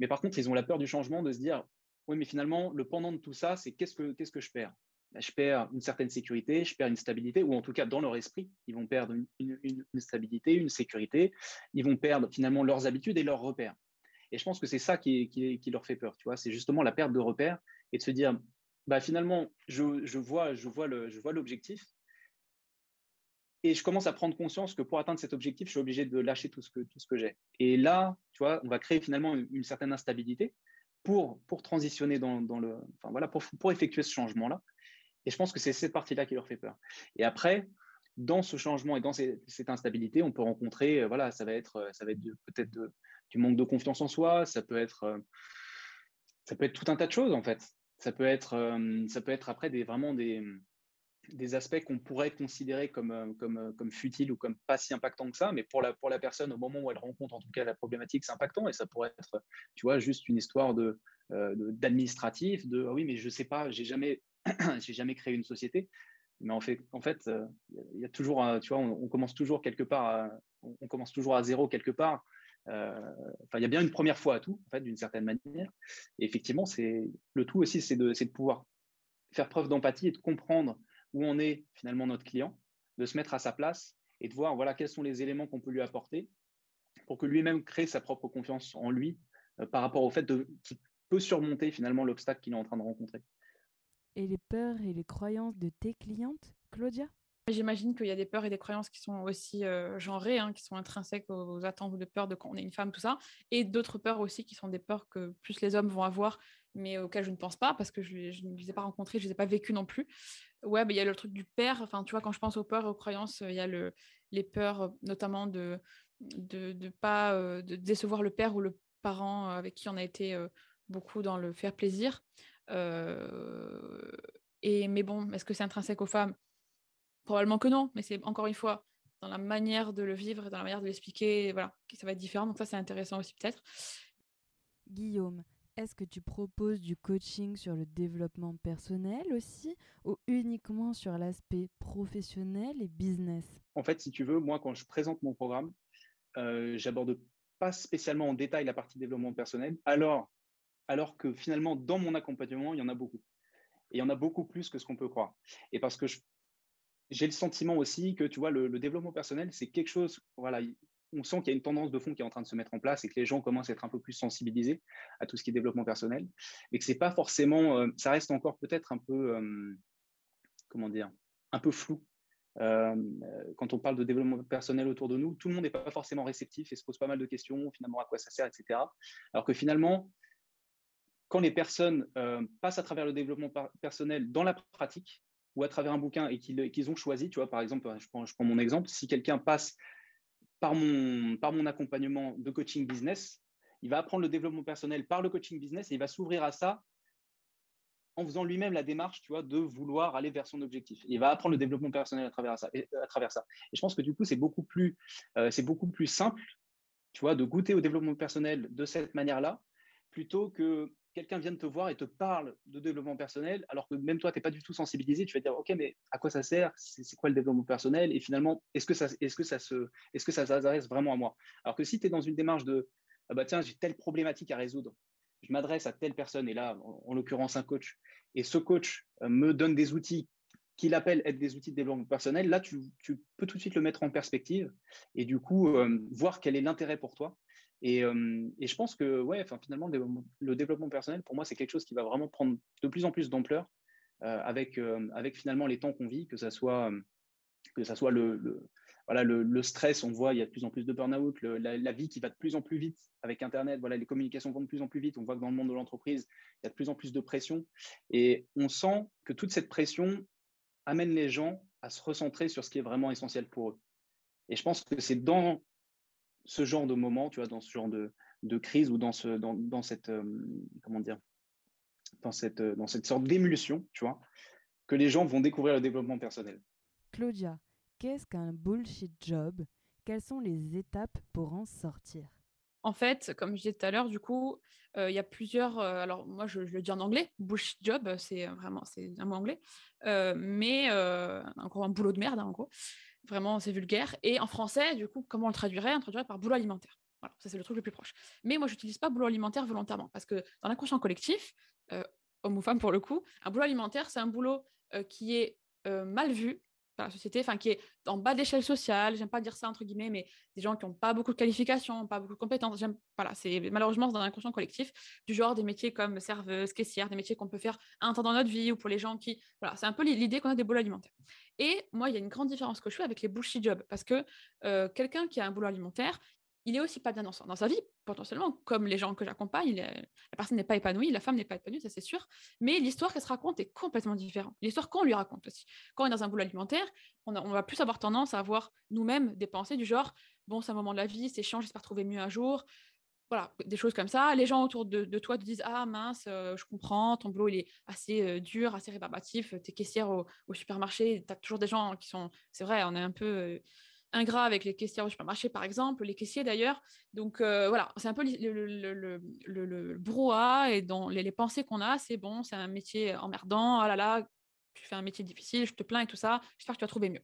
Mais par contre, ils ont la peur du changement, de se dire, oui, mais finalement, le pendant de tout ça, c'est qu'est-ce que, je perds? Je perds une certaine sécurité, je perds une stabilité, ou en tout cas, dans leur esprit, ils vont perdre une, stabilité, une sécurité, ils vont perdre finalement leurs habitudes et leurs repères. Et je pense que c'est ça qui, qui, leur fait peur, tu vois, c'est justement la perte de repères et de se dire, bah, finalement, je, je vois, je vois l'objectif. Et je commence à prendre conscience que pour atteindre cet objectif, je suis obligé de lâcher tout ce que, que j'ai. Et là, tu vois, on va créer finalement une, certaine instabilité pour, pour transitionner dans, dans le, enfin voilà, pour, pour effectuer ce changement-là. Et je pense que c'est cette partie-là qui leur fait peur. Et après, dans ce changement et dans cette instabilité, on peut rencontrer, euh, voilà, ça va être, euh, ça va être peut-être du manque de confiance en soi, ça peut être, euh, ça peut être tout un tas de choses en fait. Ça peut être, ça peut être après des, vraiment des, des aspects qu'on pourrait considérer comme, comme, comme futiles ou comme pas si impactants que ça, mais pour la, pour la personne, au moment où elle rencontre en tout cas la problématique, c'est impactant et ça pourrait être, tu vois, juste une histoire de, d'administratif, de, ah oui, mais je sais pas, j'ai jamais, j'ai jamais créé une société. Mais en fait, en fait, il y a toujours, tu vois, on, commence toujours quelque part, on commence toujours à zéro quelque part. Euh, enfin, il y a bien une première fois à tout, en fait, d'une certaine manière. Et effectivement, c'est le tout aussi, c'est de, de pouvoir faire preuve d'empathie et de comprendre où on est finalement notre client, de se mettre à sa place et de voir voilà quels sont les éléments qu'on peut lui apporter pour que lui-même crée sa propre confiance en lui euh, par rapport au fait qu'il peut surmonter finalement l'obstacle qu'il est en train de rencontrer. Et les peurs et les croyances de tes clientes, Claudia? J'imagine qu'il y a des peurs et des croyances qui sont aussi euh, genrées, hein, qui sont intrinsèques aux, attentes ou de peur de quand on est une femme, tout ça, et d'autres peurs aussi qui sont des peurs que plus les hommes vont avoir, mais auxquelles je ne pense pas parce que je, ne les ai pas rencontrées, je ne les ai pas vécues non plus. Ouais, il y a le truc du père, enfin, tu vois, quand je pense aux peurs et aux croyances, il y a le, les peurs notamment de de, pas euh, de décevoir le père ou le parent avec qui on a été euh, beaucoup dans le faire plaisir. Et mais bon, est-ce que c'est intrinsèque aux femmes? Probablement que non, mais c'est encore une fois dans la manière de le vivre et dans la manière de l'expliquer, voilà, ça va être différent. Donc ça, c'est intéressant aussi peut-être. Guillaume, est-ce que tu proposes du coaching sur le développement personnel aussi ou uniquement sur l'aspect professionnel et business? En fait, si tu veux, moi, quand je présente mon programme, euh, j'aborde pas spécialement en détail la partie développement personnel, alors, alors que finalement, dans mon accompagnement, il y en a beaucoup. Et il y en a beaucoup plus que ce qu'on peut croire. Et parce que j'ai le sentiment aussi que, tu vois, le, développement personnel, c'est quelque chose, voilà, on sent qu'il y a une tendance de fond qui est en train de se mettre en place et que les gens commencent à être un peu plus sensibilisés à tout ce qui est développement personnel, mais que c'est pas forcément, euh, ça reste encore peut-être un peu, euh, comment dire, un peu flou. Euh, quand on parle de développement personnel autour de nous, tout le monde n'est pas forcément réceptif et se pose pas mal de questions, finalement, à quoi ça sert, etc. Alors que finalement, quand les personnes passent à travers le développement personnel dans la pratique, ou à travers un bouquin et qu'ils ont choisi, tu vois, par exemple, je prends, mon exemple, si quelqu'un passe par mon, accompagnement de coaching business, il va apprendre le développement personnel par le coaching business et il va s'ouvrir à ça en faisant lui-même la démarche, tu vois, de vouloir aller vers son objectif. Il va apprendre le développement personnel à travers ça. Et, à travers ça. et je pense que du coup, c'est beaucoup, plus, euh, beaucoup plus simple, tu vois, de goûter au développement personnel de cette manière-là, plutôt que quelqu'un vient te voir et te parle de développement personnel, alors que même toi, tu n'es pas du tout sensibilisé, tu vas te dire, OK, mais à quoi ça sert? C'est quoi le développement personnel? Et finalement, est-ce que ça, est-ce s'adresse vraiment à moi? Alors que si tu es dans une démarche de, ah bah tiens, j'ai telle problématique à résoudre, je m'adresse à telle personne, et là, en, l'occurrence, un coach, et ce coach euh, me donne des outils qu'il appelle être des outils de développement personnel, là, tu, peux tout de suite le mettre en perspective et du coup, euh, voir quel est l'intérêt pour toi Et, je pense que ouais, finalement, le, développement personnel, pour moi, c'est quelque chose qui va vraiment prendre de plus en plus d'ampleur avec, avec finalement les temps qu'on vit, que ça soit, que ça soit le, voilà, le, stress, on voit, il y a de plus en plus de burn-out, la, vie qui va de plus en plus vite avec Internet, voilà, les communications vont de plus en plus vite, on voit que dans le monde de l'entreprise, il y a de plus en plus de pression, et on sent que toute cette pression amène les gens à se recentrer sur ce qui est vraiment essentiel pour eux. Et je pense que c'est dans ce genre de moment, tu vois, dans ce genre de, crise ou dans, ce, dans, cette, euh, comment dire, dans cette, dans cette sorte d'émulsion, tu vois, que les gens vont découvrir le développement personnel. Claudia, Qu'est-ce qu'un bullshit job? Quelles sont les étapes pour en sortir? En fait, comme je disais tout à l'heure, du coup, euh, il y a plusieurs. Euh, alors, moi, je, le dis en anglais. Bullshit job, c'est vraiment c'est un mot anglais, euh, mais encore un boulot de merde, hein, en gros. Vraiment, c'est vulgaire. Et en français, du coup, comment on le traduirait? On le traduirait par boulot alimentaire. Ça c'est le truc le plus proche. Mais moi, je n'utilise pas boulot alimentaire volontairement parce que dans l'inconscient collectif, homme ou femme pour le coup, un boulot alimentaire, c'est un boulot qui est mal vu, la société, enfin qui est en bas de l'échelle sociale, j'aime pas dire ça entre guillemets, mais des gens qui n'ont pas beaucoup de qualifications, pas beaucoup de compétences, j'aime, voilà, c'est malheureusement dans l'inconscient collectif, du genre des métiers comme serveuse, caissière, des métiers qu'on peut faire un temps dans notre vie, ou pour les gens qui, voilà, c'est un peu l'idée qu'on a des boulots alimentaires. Et moi, il y a une grande différence que je fais avec les bullshit jobs, parce que euh, quelqu'un qui a un boulot alimentaire, il est aussi pas bien dans sa, vie, potentiellement, comme les gens que j'accompagne. La personne n'est pas épanouie, la femme n'est pas épanouie, ça c'est sûr. Mais l'histoire qu'elle se raconte est complètement différente. L'histoire qu'on lui raconte aussi. Quand on est dans un boulot alimentaire, on, va plus avoir tendance à avoir nous-mêmes des pensées du genre bon, c'est un moment de la vie, c'est chiant, j'espère trouver mieux un jour. Voilà, des choses comme ça. Les gens autour de, toi te disent Ah mince, euh, je comprends, ton boulot il est assez euh, dur, assez rébarbatif, es caissière au, au supermarché, tu as toujours des gens qui sont. C'est vrai, on est un peu. Euh, ingrat avec les caissières au supermarché, par exemple, les caissiers d'ailleurs. Donc euh, voilà, c'est un peu le, le, brouhaha et dans les, pensées qu'on a, c'est bon, c'est un métier emmerdant, ah là là, tu fais un métier difficile, je te plains et tout ça, j'espère que tu vas trouver mieux.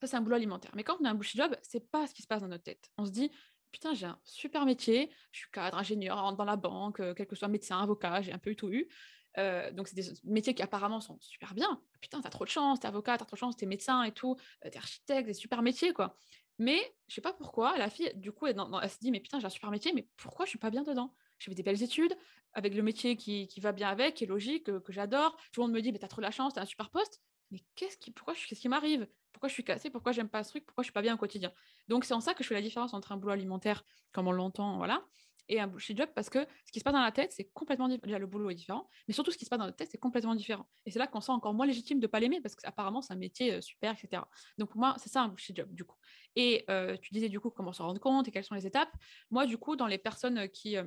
Ça, c'est un boulot alimentaire. Mais quand on a un bullshit job, c'est pas ce qui se passe dans notre tête. On se dit, putain, j'ai un super métier, je suis cadre, ingénieur, dans la banque, euh, quel que soit médecin, avocat, j'ai un peu eu tout eu. Euh, donc, c'est des métiers qui apparemment sont super bien. Putain, t'as trop de chance, t'es avocat, t'as trop de chance, t'es médecin et tout, euh, t'es architecte, des super métiers, quoi. Mais je sais pas pourquoi, la fille, du coup, elle, se dit, mais putain, j'ai un super métier, mais pourquoi je suis pas bien dedans? J'ai fait des belles études, avec le métier qui, va bien avec, qui est logique, que, j'adore. Tout le monde me dit, mais t'as trop de la chance, t'as un super poste. Mais qu'est-ce qui, pourquoi, qu'est-ce qui m'arrive? Pourquoi je suis cassée? Pourquoi j'aime pas ce truc? Pourquoi je suis pas bien au quotidien? Donc, c'est en ça que je fais la différence entre un boulot alimentaire, comme on l'entend, voilà, et un bullshit job parce que ce qui se passe dans la tête, c'est complètement différent. Déjà, le boulot est différent, mais surtout ce qui se passe dans la tête, c'est complètement différent. Et c'est là qu'on sent encore moins légitime de ne pas l'aimer parce qu'apparemment, c'est un métier euh, super, etc. Donc, pour moi, c'est ça un bullshit job, du coup. Et euh, tu disais, du coup, comment se rendre compte et quelles sont les étapes. Moi, du coup, dans les personnes qui. Euh,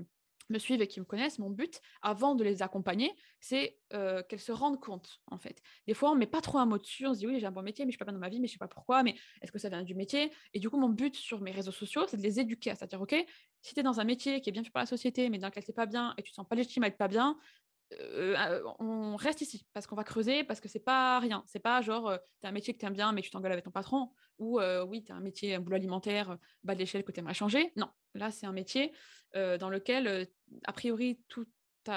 me suivent et qui me connaissent, mon but, avant de les accompagner, c'est euh, qu'elles se rendent compte, en fait. Des fois, on met pas trop un mot dessus, on se dit oui, j'ai un bon métier, mais je ne suis pas bien dans ma vie, mais je ne sais pas pourquoi, mais est-ce que ça vient du métier? Et du coup, mon but sur mes réseaux sociaux, c'est de les éduquer, c'est-à-dire, OK, si tu es dans un métier qui est bien fait par la société, mais dans lequel tu pas bien et tu te sens pas légitime à être pas bien, euh, euh, on reste ici parce qu'on va creuser, parce que c'est pas rien. C'est pas genre, tu as un métier que tu aimes bien, mais tu t'engueules avec ton patron, ou oui, tu as un métier, un boulot alimentaire, bas de l'échelle que tu aimerais changer. Non, là, c'est un métier dans lequel, a priori, tout tu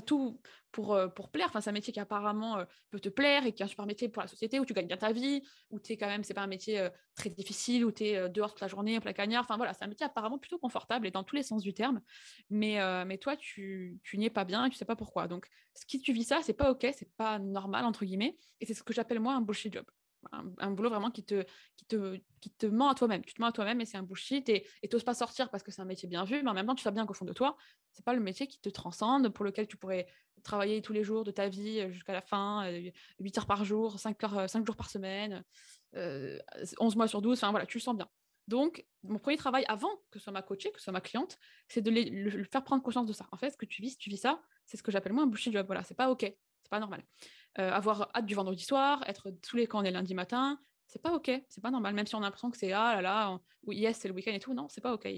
tout pour, pour plaire. Enfin, c'est un métier qui apparemment peut te plaire et qui est un super métier pour la société, où tu gagnes bien ta vie, où tu es quand même, c'est pas un métier très difficile, où tu es dehors toute la journée, en plein cagnard. Enfin, voilà, c'est un métier apparemment plutôt confortable et dans tous les sens du terme. Mais, mais toi, tu, tu n'y es pas bien et tu sais pas pourquoi. Donc, qui tu vis ça, c'est pas OK, c'est pas normal, entre guillemets. Et c'est ce que j'appelle moi un bullshit job un, boulot vraiment qui te, qui te, qui te ment à toi-même. Tu te mens à toi-même et c'est un bullshit et tu n'oses pas sortir parce que c'est un métier bien vu, mais en même temps, tu sais bien qu'au fond de toi, c'est pas le métier qui te transcende, pour lequel tu pourrais travailler tous les jours de ta vie euh, jusqu'à la fin, 8 euh, heures par jour, 5, heures, 5 jours par semaine, 11 euh, mois sur 12, enfin voilà, tu le sens bien. Donc, mon premier travail avant que ce soit ma coachée, que ce soit ma cliente, c'est de le, faire prendre conscience de ça. En fait, ce que tu vis, si tu vis ça, c'est ce que j'appelle moi un bullshit job. Voilà, c'est pas OK, c'est pas normal. Euh, avoir hâte du vendredi soir, être tous les quand on est lundi matin, c'est pas ok, c'est pas normal. Même si on a l'impression que c'est ah là là, ou yes c'est le week-end et tout, non, c'est pas ok.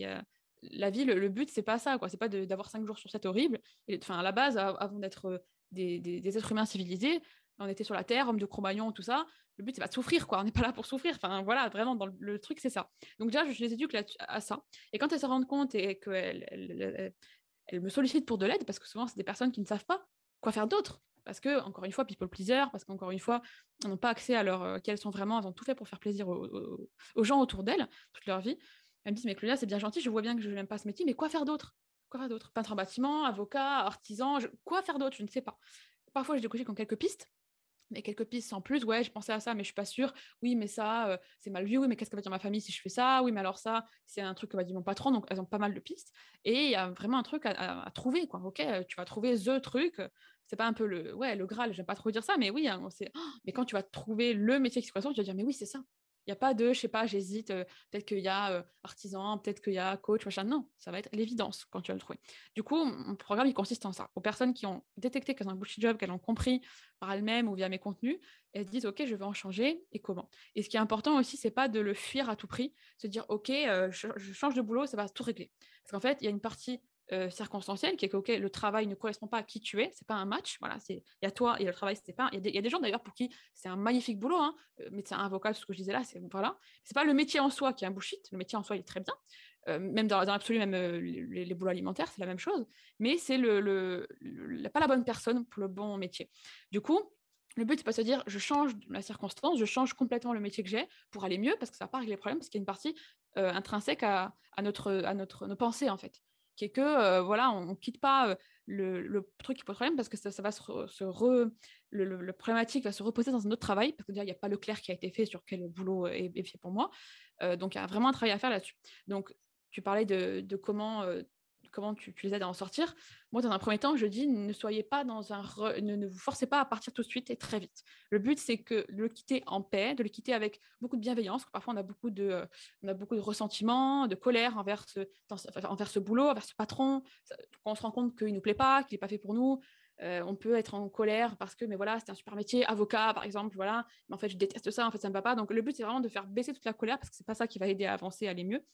La vie, le, but c'est pas ça, quoi. C'est pas d'avoir cinq jours sur sept horrible. Enfin, à la base, avant d'être euh, des, êtres humains civilisés, on était sur la terre, homme de Cro-Magnon, tout ça. Le but c'est pas de souffrir, quoi. On n'est pas là pour souffrir. Enfin voilà, vraiment dans le, truc c'est ça. Donc déjà, je les éduque à ça. Et quand elles se rendent compte et qu'elles elle, me sollicitent pour de l'aide, parce que souvent c'est des personnes qui ne savent pas quoi faire d'autre parce que, encore une fois, people pleaser, parce qu'encore une fois, elles n'ont pas accès à leur. Euh, qu'elles sont vraiment, elles ont tout fait pour faire plaisir aux, gens autour d'elles, toute leur vie. Elle me dit, mais Claudia, c'est bien gentil, je vois bien que je n'aime pas ce métier, mais quoi faire d'autre? Quoi faire d'autre? Peintre en bâtiment, avocat, artisan, quoi faire d'autre? Je ne sais pas. Parfois, j'ai décoché comme quelques pistes, mais quelques pistes en plus. Ouais, je pensais à ça, mais je suis pas sûre. Oui, mais ça, euh, c'est mal vu. Oui, mais qu'est-ce que va dire ma famille si je fais ça? Oui, mais alors ça, c'est un truc que va dire mon patron. Donc, elles ont pas mal de pistes. Et il y a vraiment un truc à, trouver, quoi. Ok, tu vas trouver the truc. C'est pas un peu le, ouais, le Graal. J'aime pas trop dire ça, mais oui, hein, c'est. Oh, mais quand tu vas trouver le métier qui se correspond, tu vas dire, mais oui, c'est ça. N'y a pas de, je sais pas, j'hésite, euh, peut-être qu'il y a euh, artisan, peut-être qu'il y a coach, machin. Non, ça va être l'évidence quand tu vas le trouver. Du coup, mon programme, il consiste en ça. Aux personnes qui ont détecté qu'elles ont un bullshit job, qu'elles ont compris par elles-mêmes ou via mes contenus, elles disent, OK, je veux en changer et comment? Et ce qui est important aussi, c'est pas de le fuir à tout prix, se dire, OK, euh, je, change de boulot, ça va tout régler. Parce qu'en fait, il y a une partie euh, circonstancielle, qui est que le travail ne correspond pas à qui tu es, c'est pas un match, voilà, il y a toi et le travail, c'est pas. Il y, a des gens d'ailleurs pour qui c'est un magnifique boulot, hein, euh, médecin, avocat, ce que je disais là, c'est voilà, c'est pas le métier en soi qui est un bullshit, le métier en soi il est très bien, euh, même dans, l'absolu, même les, les, boulots alimentaires, c'est la même chose, mais c'est le, le, pas la bonne personne pour le bon métier. Du coup, le but, c'est pas de se dire je change la circonstance, je change complètement le métier que j'ai pour aller mieux, parce que ça va pas régler les problèmes, parce qu'il y a une partie intrinsèque à, à, notre, à notre, nos pensées, en fait qui est que euh, voilà, on, ne quitte pas euh, le, truc qui pose problème parce que ça, va se, problématique va se reposer dans un autre travail parce que il n'y a pas le clair qui a été fait sur quel boulot est, fait pour moi. Euh, donc il y a vraiment un travail à faire là-dessus. Donc tu parlais de comment comment tu, les aides à en sortir. Moi, dans un premier temps, je dis ne soyez pas dans un ne, vous forcez pas à partir tout de suite et très vite. Le but, c'est que de le quitter en paix, de le quitter avec beaucoup de bienveillance. Parfois, on a beaucoup de, euh, on a beaucoup de ressentiment, de colère envers ce, envers ce boulot, envers ce patron. Quand on se rend compte qu'il nous plaît pas, qu'il n'est pas fait pour nous, euh, on peut être en colère parce que mais voilà c'est un super métier avocat par exemple voilà mais en fait je déteste ça en fait ça me va pas donc le but c'est vraiment de faire baisser toute la colère parce que c'est pas ça qui va aider à avancer à aller mieux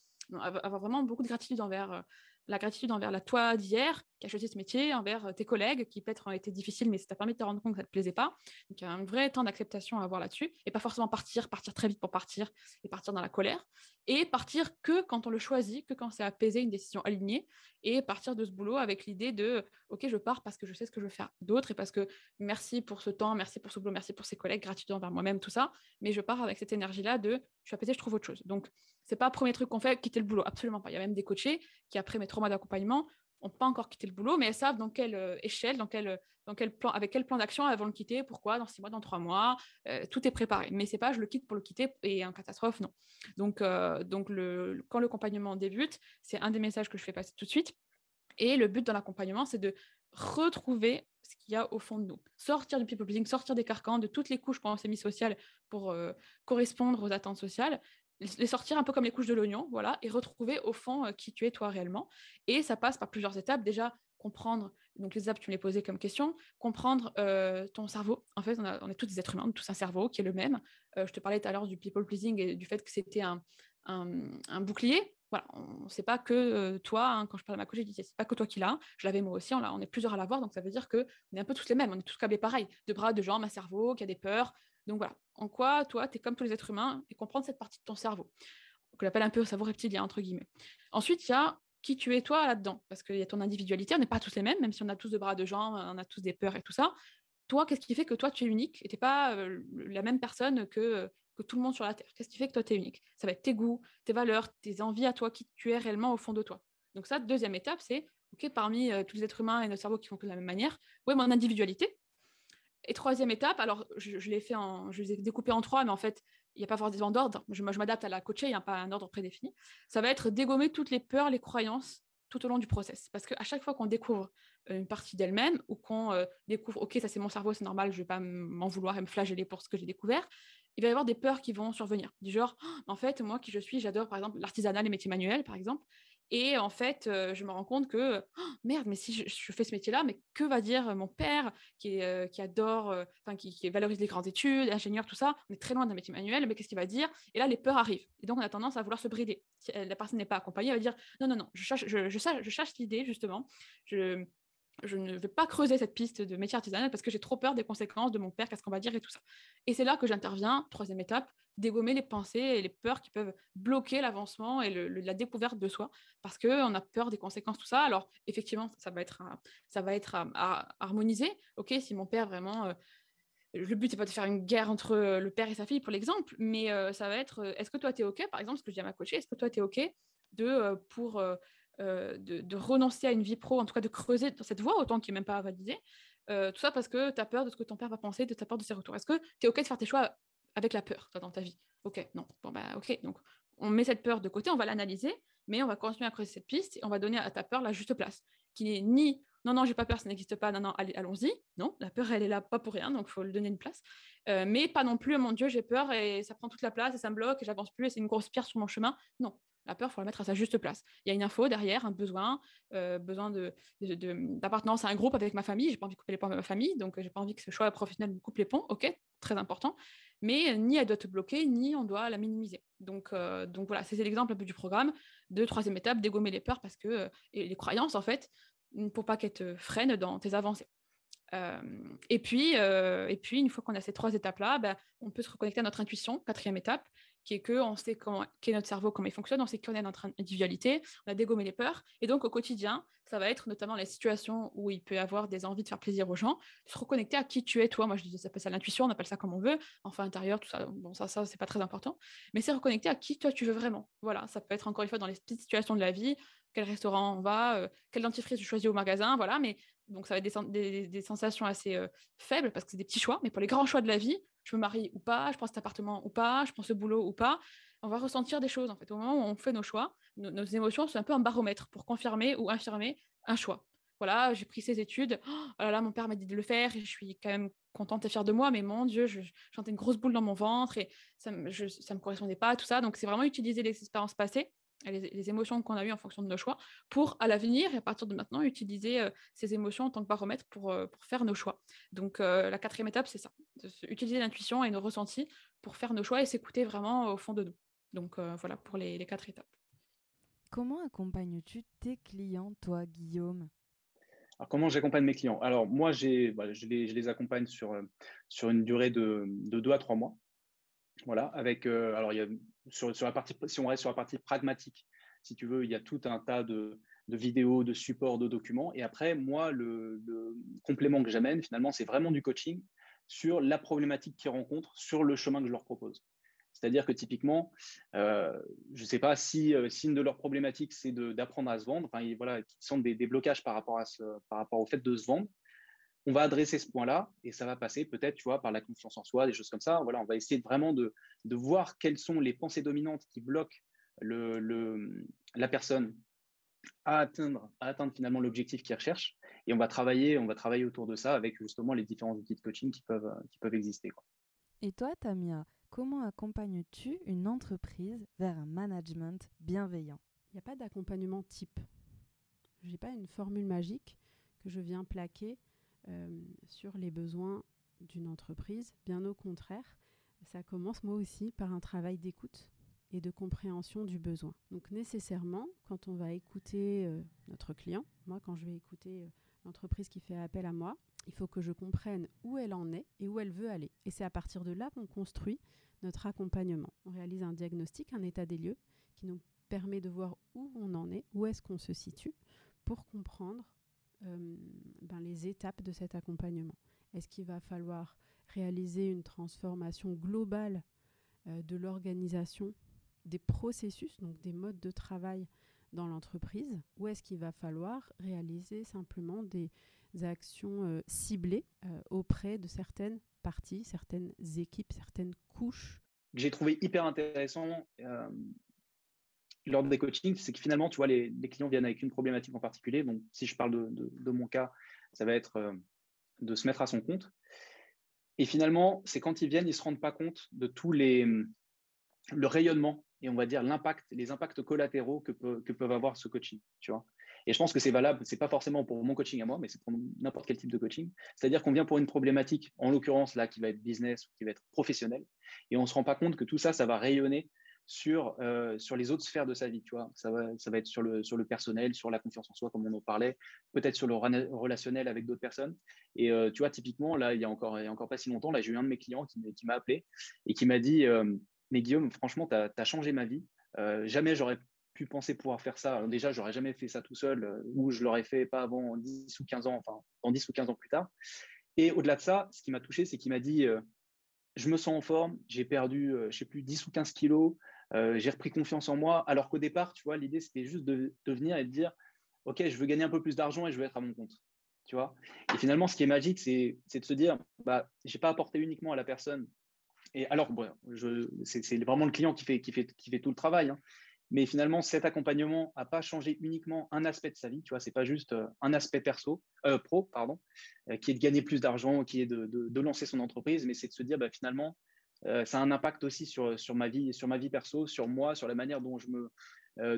avoir vraiment beaucoup de gratitude envers euh, la gratitude envers la toi d'hier qui a choisi ce métier, envers euh, tes collègues qui peut-être ont été difficiles, mais ça t'a permis de te rendre compte que ça ne te plaisait pas. Donc il y a un vrai temps d'acceptation à avoir là-dessus, et pas forcément partir, partir très vite pour partir, et partir dans la colère, et partir que quand on le choisit, que quand c'est apaisé, une décision alignée, et partir de ce boulot avec l'idée de ok, je pars parce que je sais ce que je veux faire d'autre, et parce que merci pour ce temps, merci pour ce boulot, merci pour ces collègues, gratitude envers moi-même, tout ça, mais je pars avec cette énergie-là de je suis apaisé, je trouve autre chose. Donc c'est pas le premier truc qu'on fait, quitter le boulot, absolument pas. Il y a même des coachés qui, après mes traumas d'accompagnement, n'ont pas encore quitté le boulot, mais elles savent dans quelle euh, échelle, dans quel, plan, avec quel plan d'action elles vont le quitter, pourquoi, dans six mois, dans trois mois, euh, tout est préparé. Mais c'est pas je le quitte pour le quitter et en catastrophe, non. Donc, euh, quand l'accompagnement débute, c'est un des messages que je fais passer tout de suite. Et le but dans l'accompagnement, c'est de retrouver ce qu'il y a au fond de nous. Sortir du people pleasing, sortir des carcans, de toutes les couches qu'on s'est mis sociales pour correspondre aux attentes sociales les sortir un peu comme les couches de l'oignon, voilà, et retrouver au fond euh, qui tu es toi réellement. Et ça passe par plusieurs étapes. Déjà, comprendre, donc les étapes, tu me les posais comme question, comprendre euh, ton cerveau. En fait, on, est tous des êtres humains, tous un cerveau qui est le même. Euh, je te parlais tout à l'heure du people pleasing et du fait que c'était un, bouclier. Voilà, on sait pas que toi, hein, quand je parle de ma coach, je dis c'est pas que toi qui l'as, je l'avais moi aussi, on, est plusieurs à l'avoir, donc ça veut dire que on est un peu tous les mêmes, on est tous câblés pareil, de bras, de jambes, un cerveau qui a des peurs, donc voilà, en quoi toi, tu es comme tous les êtres humains et comprendre cette partie de ton cerveau, qu'on appelle un peu le cerveau reptilien, entre guillemets. Ensuite, il y a qui tu es toi là-dedans, parce qu'il y a ton individualité, on n'est pas tous les mêmes, même si on a tous de bras, de jambes, on a tous des peurs et tout ça. Toi, qu'est-ce qui fait que toi, tu es unique et tu n'es pas euh, la même personne que, que tout le monde sur la Terre? Qu'est-ce qui fait que toi, tu es unique? Ça va être tes goûts, tes valeurs, tes envies à toi, qui tu es réellement au fond de toi. Donc ça, deuxième étape, c'est, OK, parmi euh, tous les êtres humains et nos cerveaux qui font de la même manière, ouais, mon individualité, et troisième étape, alors je, l'ai fait en, je les ai découpés en trois, mais en fait, il n'y a pas forcément d'ordre. Je, je m'adapte à la coacher, il n'y a pas un ordre prédéfini. Ça va être dégommer toutes les peurs, les croyances tout au long du process. Parce qu'à chaque fois qu'on découvre euh, une partie d'elle-même ou qu'on euh, découvre, OK, ça c'est mon cerveau, c'est normal, je ne vais pas m'en vouloir et me flageller pour ce que j'ai découvert, il va y avoir des peurs qui vont survenir. Du genre, «Oh, en fait, moi qui je suis, j'adore par exemple l'artisanat, les métiers manuels, par exemple. Et en fait, euh, je me rends compte que, oh, merde, mais si je, fais ce métier-là, mais que va dire mon père qui, euh, adore, euh, enfin, qui, valorise les grandes études, ingénieur, tout ça On est très loin d'un métier manuel, mais qu'est-ce qu'il va dire? Et là, les peurs arrivent. Et donc, on a tendance à vouloir se brider. Si la personne n'est pas accompagnée, elle va dire, non, non, non, je cherche, l'idée, justement. Je ne vais pas creuser cette piste de métier artisanal parce que j'ai trop peur des conséquences de mon père, qu'est-ce qu'on va dire et tout ça. Et c'est là que j'interviens, troisième étape, dégommer les pensées et les peurs qui peuvent bloquer l'avancement et la découverte de soi parce qu'on a peur des conséquences, tout ça. Alors, effectivement, ça va être, va être à, harmonisé. Ok, si mon père vraiment. Euh, le but, c'est pas de faire une guerre entre le père et sa fille, pour l'exemple, mais euh, ça va être est-ce que toi, tu es OK, par exemple, ce que je dis à ma coachée, est-ce que toi, tu es OK de, pour, de, renoncer à une vie pro, en tout cas de creuser dans cette voie, autant qu'il n'est même pas validé. tout ça parce que tu as peur de ce que ton père va penser, de ta peur de ses retours. Est-ce que tu es OK de faire tes choix avec la peur dans ta vie? Ok, non. Bon, bah, ok. Donc, on met cette peur de côté, on va l'analyser, mais on va continuer à creuser cette piste et on va donner à ta peur la juste place, qui n'est ni non, non, j'ai pas peur, ça n'existe pas, non, non, allons-y. Non, la peur, elle est là pas pour rien, donc il faut lui donner une place. Euh, mais pas non plus, mon Dieu, j'ai peur et ça prend toute la place et ça me bloque et j'avance plus et c'est une grosse pierre sur mon chemin. Non, la peur, il faut la mettre à sa juste place. Il y a une info derrière, un besoin, euh, besoin d'appartenance de, à un groupe avec ma famille. J'ai pas envie de couper les ponts avec ma famille, donc j'ai pas envie que ce choix professionnel me coupe les ponts. Ok, très important. Mais ni elle doit te bloquer, ni on doit la minimiser. Donc, euh, voilà, c'est l'exemple un peu du programme de troisième étape, dégommer les peurs parce que et les croyances en fait pour pas qu'elle te freine dans tes avancées. Euh, et, puis, euh, et puis, une fois qu'on a ces trois étapes-là, ben, on peut se reconnecter à notre intuition, quatrième étape, qui est qu'on sait comment, est notre cerveau, comment il fonctionne, on sait qu'on est notre individualité, on a dégommé les peurs. Et donc, au quotidien, ça va être notamment les situations où il peut avoir des envies de faire plaisir aux gens, se reconnecter à qui tu es, toi. Moi, je dis, ça s'appelle ça l'intuition, on appelle ça comme on veut, enfin intérieur, tout ça. Bon, ça, ça c'est pas très important. Mais c'est reconnecter à qui toi tu veux vraiment. Voilà, ça peut être encore une fois dans les petites situations de la vie, quel restaurant on va, euh, quel dentifrice tu choisis au magasin, voilà. Mais donc ça va être des, sensations assez euh, faibles parce que c'est des petits choix. Mais pour les grands choix de la vie, je me marie ou pas, je prends cet appartement ou pas, je prends ce boulot ou pas, on va ressentir des choses en fait. Au moment où on fait nos choix, nos, émotions sont un peu un baromètre pour confirmer ou infirmer un choix. Voilà, j'ai pris ces études. Oh là là, mon père m'a dit de le faire je suis quand même contente et fière de moi, mais mon Dieu, je, sentais une grosse boule dans mon ventre et ça ne me correspondait pas, tout ça. Donc, c'est vraiment utiliser les expériences passées les, émotions qu'on a eues en fonction de nos choix, pour à l'avenir et à partir de maintenant utiliser euh, ces émotions en tant que baromètre pour, euh, pour faire nos choix. Donc euh, la quatrième étape, c'est ça, utiliser l'intuition et nos ressentis pour faire nos choix et s'écouter vraiment au fond de nous. Donc voilà pour les, les, quatre étapes. Comment accompagnes-tu tes clients, toi, Guillaume? Alors, comment j'accompagne mes clients? Alors, moi, j'ai, bah, je, les, je, les, accompagne sur, sur une durée de, de deux à trois mois. Voilà, avec, alors, il y a si on reste sur la partie pragmatique, si tu veux, il y a tout un tas de, vidéos, de supports, de documents. Et après, moi, le, complément que j'amène, finalement, c'est vraiment du coaching sur la problématique qu'ils rencontrent, sur le chemin que je leur propose. C'est-à-dire que typiquement, euh, je ne sais pas si, euh, si, une de leurs problématiques, c'est d'apprendre à se vendre, enfin, voilà, qui sont des, des, blocages par rapport, à ce, par rapport au fait de se vendre on va adresser ce point-là et ça va passer peut-être, tu vois, par la confiance en soi, des choses comme ça. Voilà, on va essayer vraiment de, voir quelles sont les pensées dominantes qui bloquent le, la personne à atteindre, à atteindre finalement l'objectif qu'il recherche. Et on va travailler, on va travailler autour de ça avec justement les différents outils de coaching qui peuvent, qui peuvent exister. Et toi, Tamia, comment accompagnes-tu une entreprise vers un management bienveillant? Il n'y a pas d'accompagnement type. Je n'ai pas une formule magique que je viens plaquer euh, sur les besoins d'une entreprise. Bien au contraire, ça commence moi aussi par un travail d'écoute et de compréhension du besoin. Donc nécessairement, quand on va écouter euh, notre client, moi quand je vais écouter euh, l'entreprise qui fait appel à moi, il faut que je comprenne où elle en est et où elle veut aller. Et c'est à partir de là qu'on construit notre accompagnement. On réalise un diagnostic, un état des lieux qui nous permet de voir où on en est, où est-ce qu'on se situe, pour comprendre euh, ben, les étapes de cet accompagnement. Est-ce qu'il va falloir réaliser une transformation globale euh, de l'organisation, des processus, donc des modes de travail dans l'entreprise, ou est-ce qu'il va falloir réaliser simplement des actions euh, ciblées auprès de certaines parties, certaines équipes, certaines couches? J'ai trouvé hyper intéressant lors des coachings, c'est que finalement, tu vois, les, clients viennent avec une problématique en particulier. Donc, si je parle de, mon cas, ça va être euh, de se mettre à son compte. Et finalement, c'est quand ils viennent, ils ne se rendent pas compte de tout les, le rayonnement et on va dire l'impact, les impacts collatéraux que, peut, peuvent avoir ce coaching. Tu vois et je pense que c'est valable, ce n'est pas forcément pour mon coaching à moi, mais c'est pour n'importe quel type de coaching. C'est-à-dire qu'on vient pour une problématique, en l'occurrence là, qui va être business ou qui va être professionnel, et on ne se rend pas compte que tout ça, ça va rayonner sur, euh, sur les autres sphères de sa vie. Tu vois. Ça, va, ça va être sur le, sur le personnel, sur la confiance en soi, comme on en parlait, peut-être sur le relationnel avec d'autres personnes. Et euh, tu vois, typiquement, là, il y a encore, a encore pas si longtemps, là, j'ai eu un de mes clients qui, m'a appelé et qui m'a dit euh, Mais Guillaume, franchement, tu as, changé ma vie. jamais j'aurais pu penser pouvoir faire ça. Alors déjà, j'aurais jamais fait ça tout seul, ou je l'aurais fait pas avant 10 ou 15 ans, enfin, en 10 ou 15 ans plus tard. Et au-delà de ça, ce qui m'a touché, c'est qu'il m'a dit je me sens en forme, j'ai perdu, je sais plus, 10 ou 15 kilos, j'ai repris confiance en moi, alors qu'au départ, tu vois, l'idée, c'était juste de, venir et de dire, OK, je veux gagner un peu plus d'argent et je veux être à mon compte. Tu vois? Et finalement, ce qui est magique, c'est de se dire, bah, je n'ai pas apporté uniquement à la personne. Et alors, bon, c'est vraiment le client qui fait, tout le travail. Hein. Mais finalement, cet accompagnement n'a pas changé uniquement un aspect de sa vie. Tu vois, pas juste euh, un aspect perso, euh, pro, pardon, euh, qui est de gagner plus d'argent, qui est de, de, lancer son entreprise, mais c'est de se dire, bah, finalement, ça a un impact aussi sur, sur, ma vie, sur ma vie perso, sur moi, sur la manière dont je me,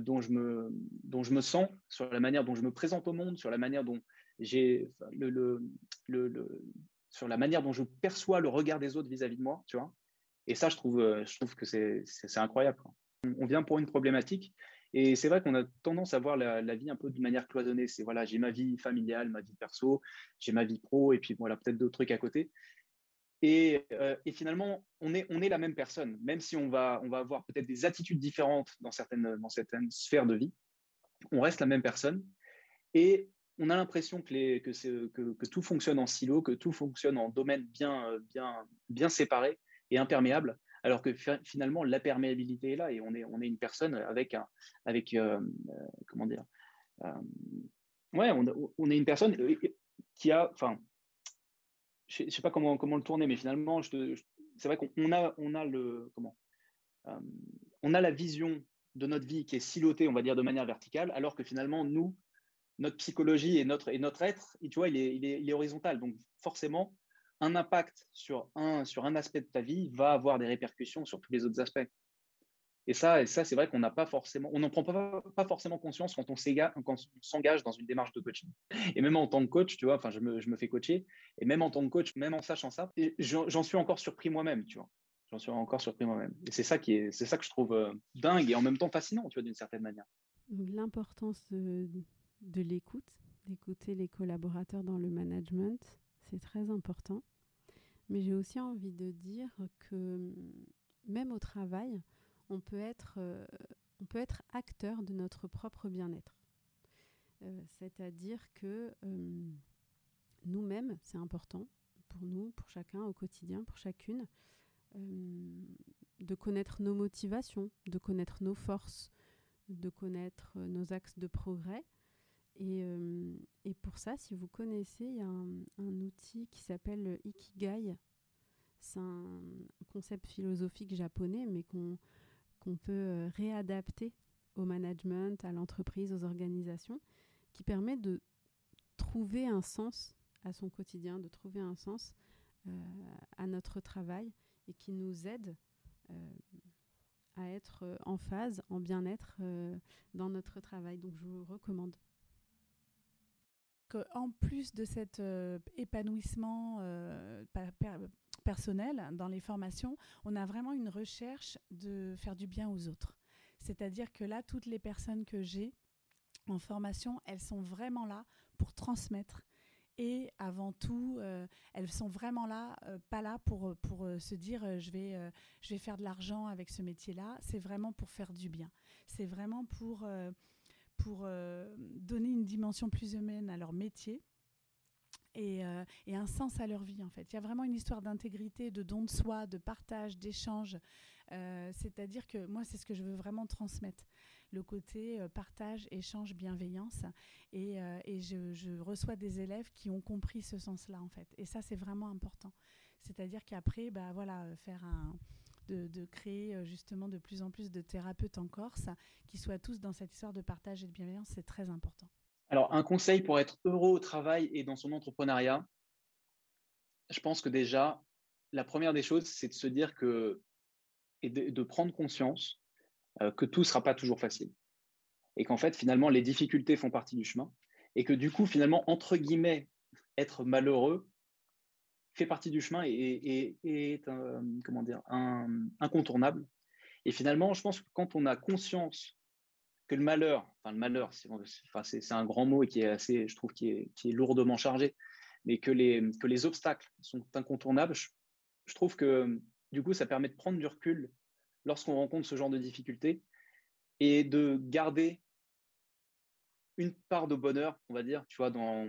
dont je me, dont je me sens, sur la manière dont je me présente au monde, sur la manière dont j'ai le, le, le, sur la manière dont je perçois le regard des autres vis-à-vis de moi, tu vois. Et ça, je trouve, je trouve que c'est incroyable. On vient pour une problématique. Et c'est vrai qu'on a tendance à voir la, vie un peu de manière cloisonnée. C'est voilà, j'ai ma vie familiale, ma vie perso, j'ai ma vie pro, et puis voilà, peut-être d'autres trucs à côté. Et, et, finalement, on est, la même personne, même si on va, avoir peut-être des attitudes différentes dans certaines, sphères de vie. On reste la même personne. Et on a l'impression que, tout fonctionne en silo, que tout fonctionne en domaine bien, bien, bien séparé et imperméable, alors que finalement la perméabilité est là et on est, une personne avec euh, euh, comment dire, euh, ouais, on, est une personne qui a, je ne sais pas comment, le tourner, mais finalement, c'est vrai qu'on a, on a la vision de notre vie qui est silotée, on va dire, de manière verticale, alors que finalement, nous, notre psychologie et notre, être, il est, horizontal. Donc forcément, un impact sur un aspect de ta vie va avoir des répercussions sur tous les autres aspects. Et ça, et ça c'est vrai qu'on n'a pas forcément, on n'en prend pas, pas, forcément conscience quand on s'engage dans une démarche de coaching. Et même en tant que coach, tu vois, enfin, je me, je me fais coacher, et même en tant que coach, même en sachant ça, j'en suis encore surpris moi-même, tu vois. J'en suis encore surpris moi-même. Et c'est ça qui est, ça que je trouve euh, dingue et en même temps fascinant, tu vois, d'une certaine manière. L'importance de, de l'écoute, d'écouter les collaborateurs dans le management, c'est très important. Mais j'ai aussi envie de dire que même au travail, on peut être, euh, on peut être acteur de notre propre bien-être. Euh, c'est-à-dire que euh, nous-mêmes, c'est important pour nous, pour chacun au quotidien, pour chacune, de connaître nos motivations, de connaître nos forces, de connaître nos axes de progrès et, et, pour ça, si vous connaissez, il y a un, outil qui s'appelle Ikigai. C'est un concept philosophique japonais, mais qu'on qu'on peut euh, réadapter au management, à l'entreprise, aux organisations, qui permet de trouver un sens à son quotidien, de trouver un sens euh, à notre travail et qui nous aide à être en phase, en bien-être dans notre travail. Donc je vous recommande en plus de cet euh, épanouissement euh, personnel dans les formations, on a vraiment une recherche de faire du bien aux autres. C'est-à-dire que là, toutes les personnes que j'ai en formation, elles sont vraiment là pour transmettre. Et avant tout, euh, elles sont vraiment là, pas là pour, pour se dire je, vais, je vais faire de l'argent avec ce métier-là. C'est vraiment pour faire du bien. C'est vraiment pour pour euh, donner une dimension plus humaine à leur métier. Euh, et, un sens à leur vie en fait. Il y a vraiment une histoire d'intégrité, de don de soi, de partage, d'échange. Euh, c'est-à-dire que moi, c'est ce que je veux vraiment transmettre. Le côté partage, échange, bienveillance. Et, je, reçois des élèves qui ont compris ce sens-là en fait. Et ça, c'est vraiment important. C'est-à-dire qu'après, bah, voilà, faire un, de, créer euh, justement de plus en plus de thérapeutes en Corse qui soient tous dans cette histoire de partage et de bienveillance, c'est très important. Alors, un conseil pour être heureux au travail et dans son entrepreneuriat, je pense que déjà, la première des choses, c'est de se dire que et de, prendre conscience euh, que tout ne sera pas toujours facile. Et qu'en fait, finalement, les difficultés font partie du chemin. Et que du coup, finalement, entre guillemets, être malheureux, fait partie du chemin et, est comment dire, incontournable. Et finalement, je pense que quand on a conscience que le malheur, enfin le malheur, c'est un grand mot et qui est assez, je trouve, qui est, lourdement chargé, mais que les, obstacles sont incontournables, je, trouve que du coup, ça permet de prendre du recul lorsqu'on rencontre ce genre de difficultés et de garder une part de bonheur, on va dire, tu vois, dans,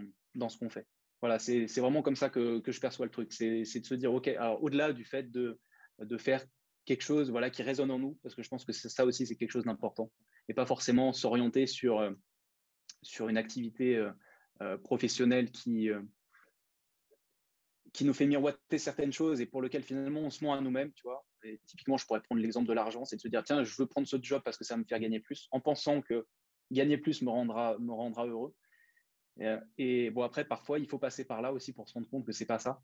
ce qu'on fait. Voilà, c'est vraiment comme ça que, je perçois le truc. C'est de se dire, OK, alors au-delà du fait de faire quelque chose voilà, qui résonne en nous, parce que je pense que ça aussi, c'est quelque chose d'important, et pas forcément s'orienter sur, euh, sur une activité euh, euh, professionnelle qui, qui nous fait miroiter certaines choses et pour lequel finalement on se ment à nous-mêmes, tu vois. Et typiquement, je pourrais prendre l'exemple de l'argent, c'est de se dire, tiens, je veux prendre ce job parce que ça va me faire gagner plus, en pensant que gagner plus me rendra, me rendra heureux. Et, bon, après, parfois, il faut passer par là aussi pour se rendre compte que c'est pas ça.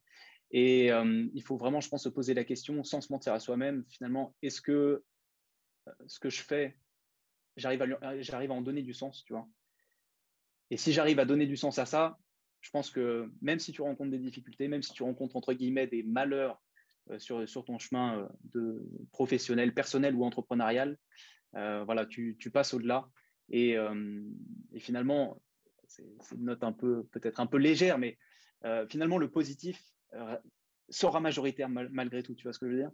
Et il faut vraiment, je pense, se poser la question sans se mentir à soi-même, finalement, est-ce que ce que je fais, j'arrive à, j'arrive à en donner du sens, tu vois? Et si j'arrive à donner du sens à ça, je pense que même si tu rencontres des difficultés, même si tu rencontres, entre guillemets, des malheurs sur, sur ton chemin de professionnel, personnel ou entrepreneurial, voilà, tu, passes au-delà. Et, finalement, c'est une note un peu, peut-être un peu légère, mais finalement, le positif, euh, sera majoritaire malgré tout. Tu vois ce que je veux dire?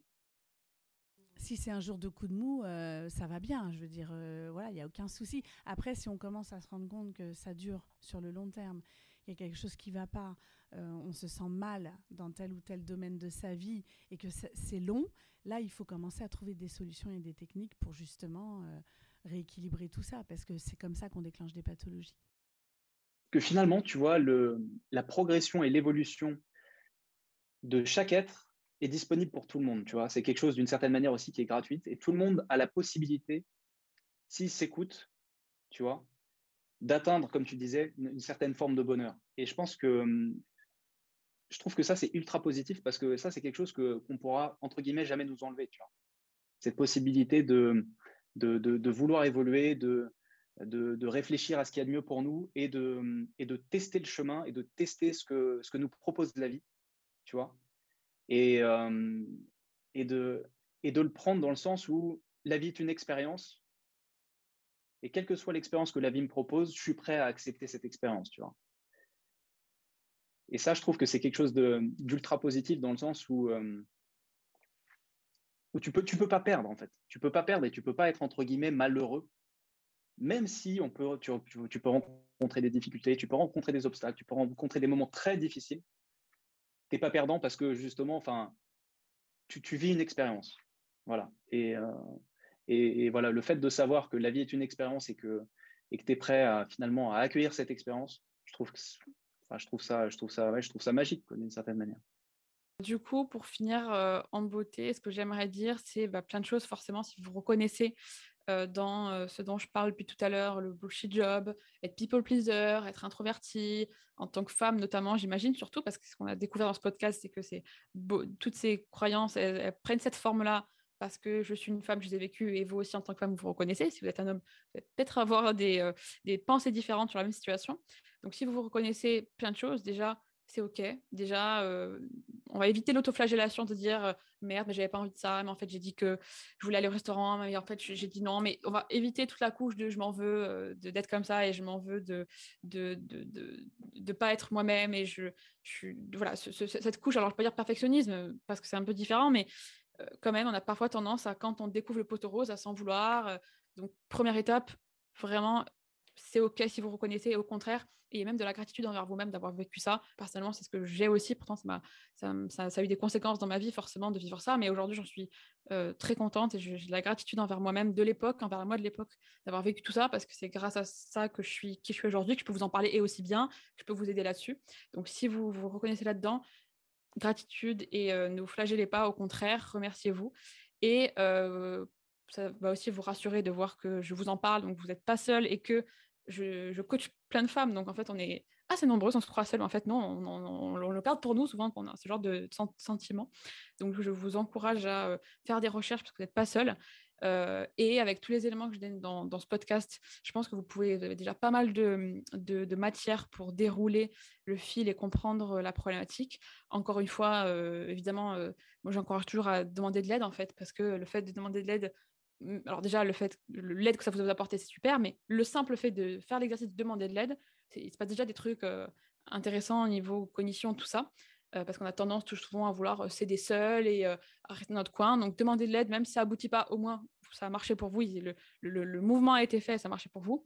Si c'est un jour de coup de mou, euh, ça va bien. Je veux dire, euh, voilà, il n'y a aucun souci. Après, si on commence à se rendre compte que ça dure sur le long terme, il y a quelque chose qui ne va pas, on se sent mal dans tel ou tel domaine de sa vie et que c'est long, là, il faut commencer à trouver des solutions et des techniques pour justement rééquilibrer tout ça, parce que c'est comme ça qu'on déclenche des pathologies. Que finalement, tu vois, le, la progression et l'évolution de chaque être est disponible pour tout le monde. Tu vois, c'est quelque chose d'une certaine manière aussi qui est gratuite et tout le monde a la possibilité, s'il s'écoute, tu vois, d'atteindre, comme tu disais, une, certaine forme de bonheur. Et je pense que hum, je trouve que ça c'est ultra positif parce que ça c'est quelque chose que qu'on pourra entre guillemets jamais nous enlever. Cette possibilité de vouloir évoluer, de, réfléchir à ce qu'il y a de mieux pour nous et de, hum, tester le chemin et de tester ce que nous propose la vie vois, et, de, le prendre dans le sens où la vie est une expérience, et quelle que soit l'expérience que la vie me propose, je suis prêt à accepter cette expérience, tu vois. Et ça, je trouve que c'est quelque chose d'ultra positif dans le sens où, où tu peux, tu peux pas perdre, en fait. Tu peux pas perdre et tu peux pas être, entre guillemets, malheureux, même si on peut, tu, tu peux rencontrer des difficultés, tu peux rencontrer des obstacles, tu peux rencontrer des moments très difficiles t'es pas perdant parce que justement, enfin, tu, vis une expérience. Voilà. Et, euh, et, voilà, le fait de savoir que la vie est une expérience et que et que tu es prêt à finalement à accueillir cette expérience, je trouve que enfin, je trouve ça je trouve ça ouais, je trouve ça magique d'une certaine manière. Du coup, pour finir euh, en beauté, ce que j'aimerais dire, c'est bah, plein de choses. Forcément, si vous reconnaissez euh, dans euh, ce dont je parle depuis tout à l'heure, le bullshit job, être people pleaser, être introverti, en tant que femme notamment, j'imagine surtout, parce que ce qu'on a découvert dans ce podcast, c'est que c'est toutes ces croyances, elles, prennent cette forme-là parce que je suis une femme, je les ai vécues, et vous aussi en tant que femme, vous vous reconnaissez. Si vous êtes un homme, vous peut-être avoir des, euh, des pensées différentes sur la même situation. Donc si vous vous reconnaissez plein de choses, déjà, c'est OK. Déjà, on va éviter l'autoflagellation de dire merde, mais j'avais pas envie de ça, mais en fait, j'ai dit que je voulais aller au restaurant, mais en fait, j'ai dit non. Mais on va éviter toute la couche de je m'en veux euh, d'être comme ça et je m'en veux de de, de, de, pas être moi-même. Et je, je voilà, cette couche, alors je peux dire perfectionnisme parce que c'est un peu différent, mais quand même, on a parfois tendance à, quand on découvre le poteau rose, à s'en vouloir. donc, première étape, vraiment c'est OK si vous reconnaissez, au contraire, et même de la gratitude envers vous-même d'avoir vécu ça. Personnellement, c'est ce que j'ai aussi. Pourtant, ça, ça, ça, a eu des conséquences dans ma vie, forcément, de vivre ça. Mais aujourd'hui, j'en suis euh, très contente et j'ai de la gratitude envers moi-même de l'époque, envers moi de l'époque, d'avoir vécu tout ça parce que c'est grâce à ça que je suis qui je suis aujourd'hui, que je peux vous en parler et aussi bien, que je peux vous aider là-dessus. Donc, si vous vous reconnaissez là-dedans, gratitude et euh, ne vous flagellez pas, au contraire, remerciez-vous. Et euh, ça va aussi vous rassurer de voir que je vous en parle, donc vous n'êtes pas seul et que je, coach plein de femmes, donc en fait, on est assez nombreuses, on se croit seul. En fait, non, on, le garde pour nous souvent qu'on a ce genre de sentiment. Donc, je vous encourage à euh, faire des recherches parce que vous n'êtes pas seul. Euh, et avec tous les éléments que je donne dans, ce podcast, je pense que vous pouvez avez déjà pas mal de, matière pour dérouler le fil et comprendre la problématique. Encore une fois, euh, évidemment, moi j'encourage toujours à demander de l'aide en fait, parce que le fait de demander de l'aide, alors déjà, le fait, l'aide que ça vous a apporté, c'est super, mais le simple fait de faire l'exercice de demander de l'aide, c'est pas déjà des trucs euh, intéressants au niveau cognition, tout ça, euh, parce qu'on a tendance tout souvent à vouloir euh, céder seul et à rester dans notre coin. Donc, demander de l'aide, même si ça aboutit pas, au moins, ça a marché pour vous, le, le, mouvement a été fait, ça a marché pour vous.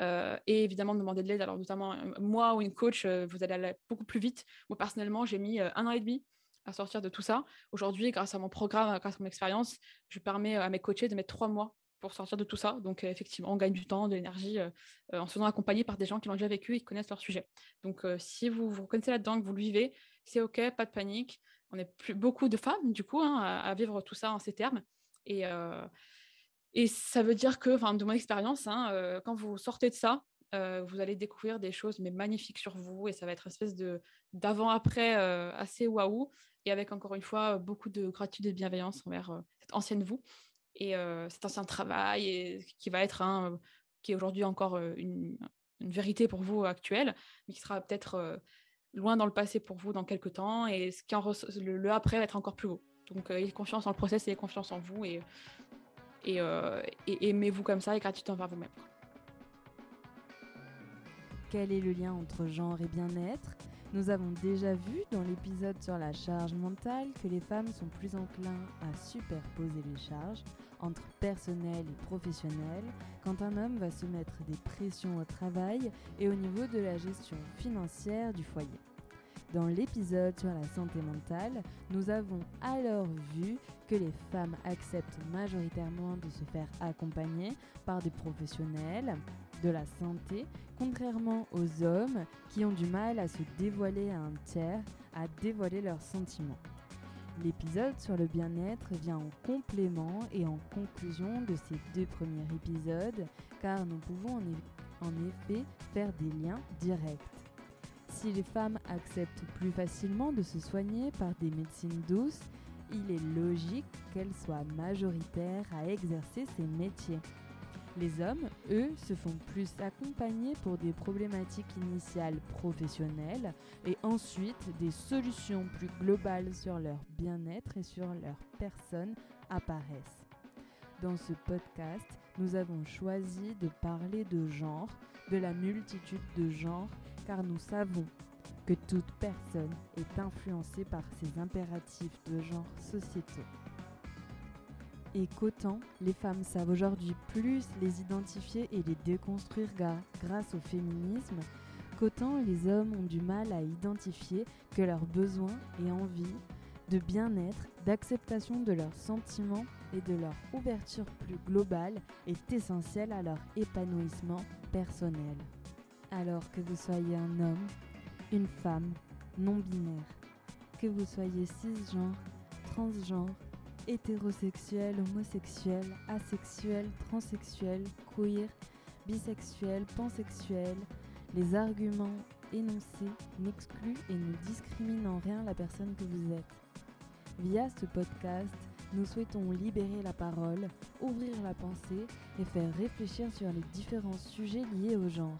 et évidemment, demander de l'aide, alors notamment moi ou une coach, vous allez aller beaucoup plus vite. Moi, personnellement, j'ai mis un an et demi à sortir de tout ça. Aujourd'hui, grâce à mon programme, grâce à mon expérience, je permets à mes coachés de mettre trois mois pour sortir de tout ça. Donc, effectivement, on gagne du temps, de l'énergie en se faisant accompagner par des gens qui l'ont déjà vécu et qui connaissent leur sujet. Donc, si vous vous reconnaissez là-dedans, que vous le vivez, c'est OK, pas de panique. On est plus, beaucoup de femmes, du coup, hein, à, vivre tout ça en ces termes. Et, et ça veut dire que, de mon expérience, hein, quand vous sortez de ça, vous allez découvrir des choses mais magnifiques sur vous et ça va être une espèce de d'avant-après assez waouh. Et avec encore une fois beaucoup de gratitude et de bienveillance envers cette ancienne vous et cet ancien travail qui va être un qui est aujourd'hui encore une, vérité pour vous actuelle mais qui sera peut-être loin dans le passé pour vous dans quelques temps et le, après va être encore plus beau. Donc ayez confiance en le process et confiance en vous et et, et aimez-vous comme ça et gratitude envers vous-même quel est le lien entre genre et bien-être. Nous avons déjà vu dans l'épisode sur la charge mentale que les femmes sont plus enclins à superposer les charges entre personnel et professionnel. Quand un homme va se mettre des pressions au travail et au niveau de la gestion financière du foyer. Dans l'épisode sur la santé mentale, nous avons alors vu que les femmes acceptent majoritairement de se faire accompagner par des professionnels de la santé, contrairement aux hommes qui ont du mal à se dévoiler à un tiers, à dévoiler leurs sentiments. L'épisode sur le bien-être vient en complément et en conclusion de ces deux premiers épisodes, car nous pouvons en, effet faire des liens directs. Si les femmes acceptent plus facilement de se soigner par des médecines douces, il est logique qu'elles soient majoritaires à exercer ces métiers. Les hommes, eux, se font plus accompagner pour des problématiques initiales professionnelles et ensuite des solutions plus globales sur leur bien-être et sur leur personne apparaissent. Dans ce podcast, nous avons choisi de parler de genre, de la multitude de genres car nous savons que toute personne est influencée par ces impératifs de genre sociétaux. Et qu'autant les femmes savent aujourd'hui plus les identifier et les déconstruire grâce au féminisme, qu'autant les hommes ont du mal à identifier que leurs besoins et envies de bien-être, d'acceptation de leurs sentiments et de leur ouverture plus globale est essentielle à leur épanouissement personnel. Alors que vous soyez un homme, une femme, non-binaire, que vous soyez cisgenre, transgenre, hétérosexuel, homosexuel, asexuel, transsexuel, queer, bisexuel, pansexuel, les arguments énoncés n'excluent et ne discriminent en rien la personne que vous êtes. Via ce podcast, nous souhaitons libérer la parole, ouvrir la pensée et faire réfléchir sur les différents sujets liés au genre.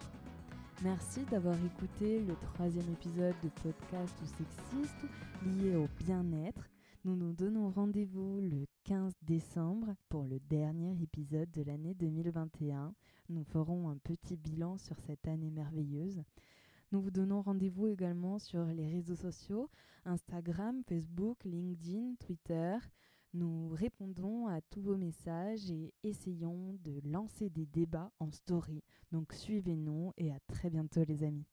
Merci d'avoir écouté le troisième épisode de podcast sexiste lié au bien-être. Nous nous donnons rendez-vous le 15 décembre pour le dernier épisode de l'année 2021. Nous ferons un petit bilan sur cette année merveilleuse. Nous vous donnons rendez-vous également sur les réseaux sociaux, Instagram, Facebook, LinkedIn, Twitter. Nous répondons à tous vos messages et essayons de lancer des débats en story. Donc suivez-nous et à très bientôt les amis.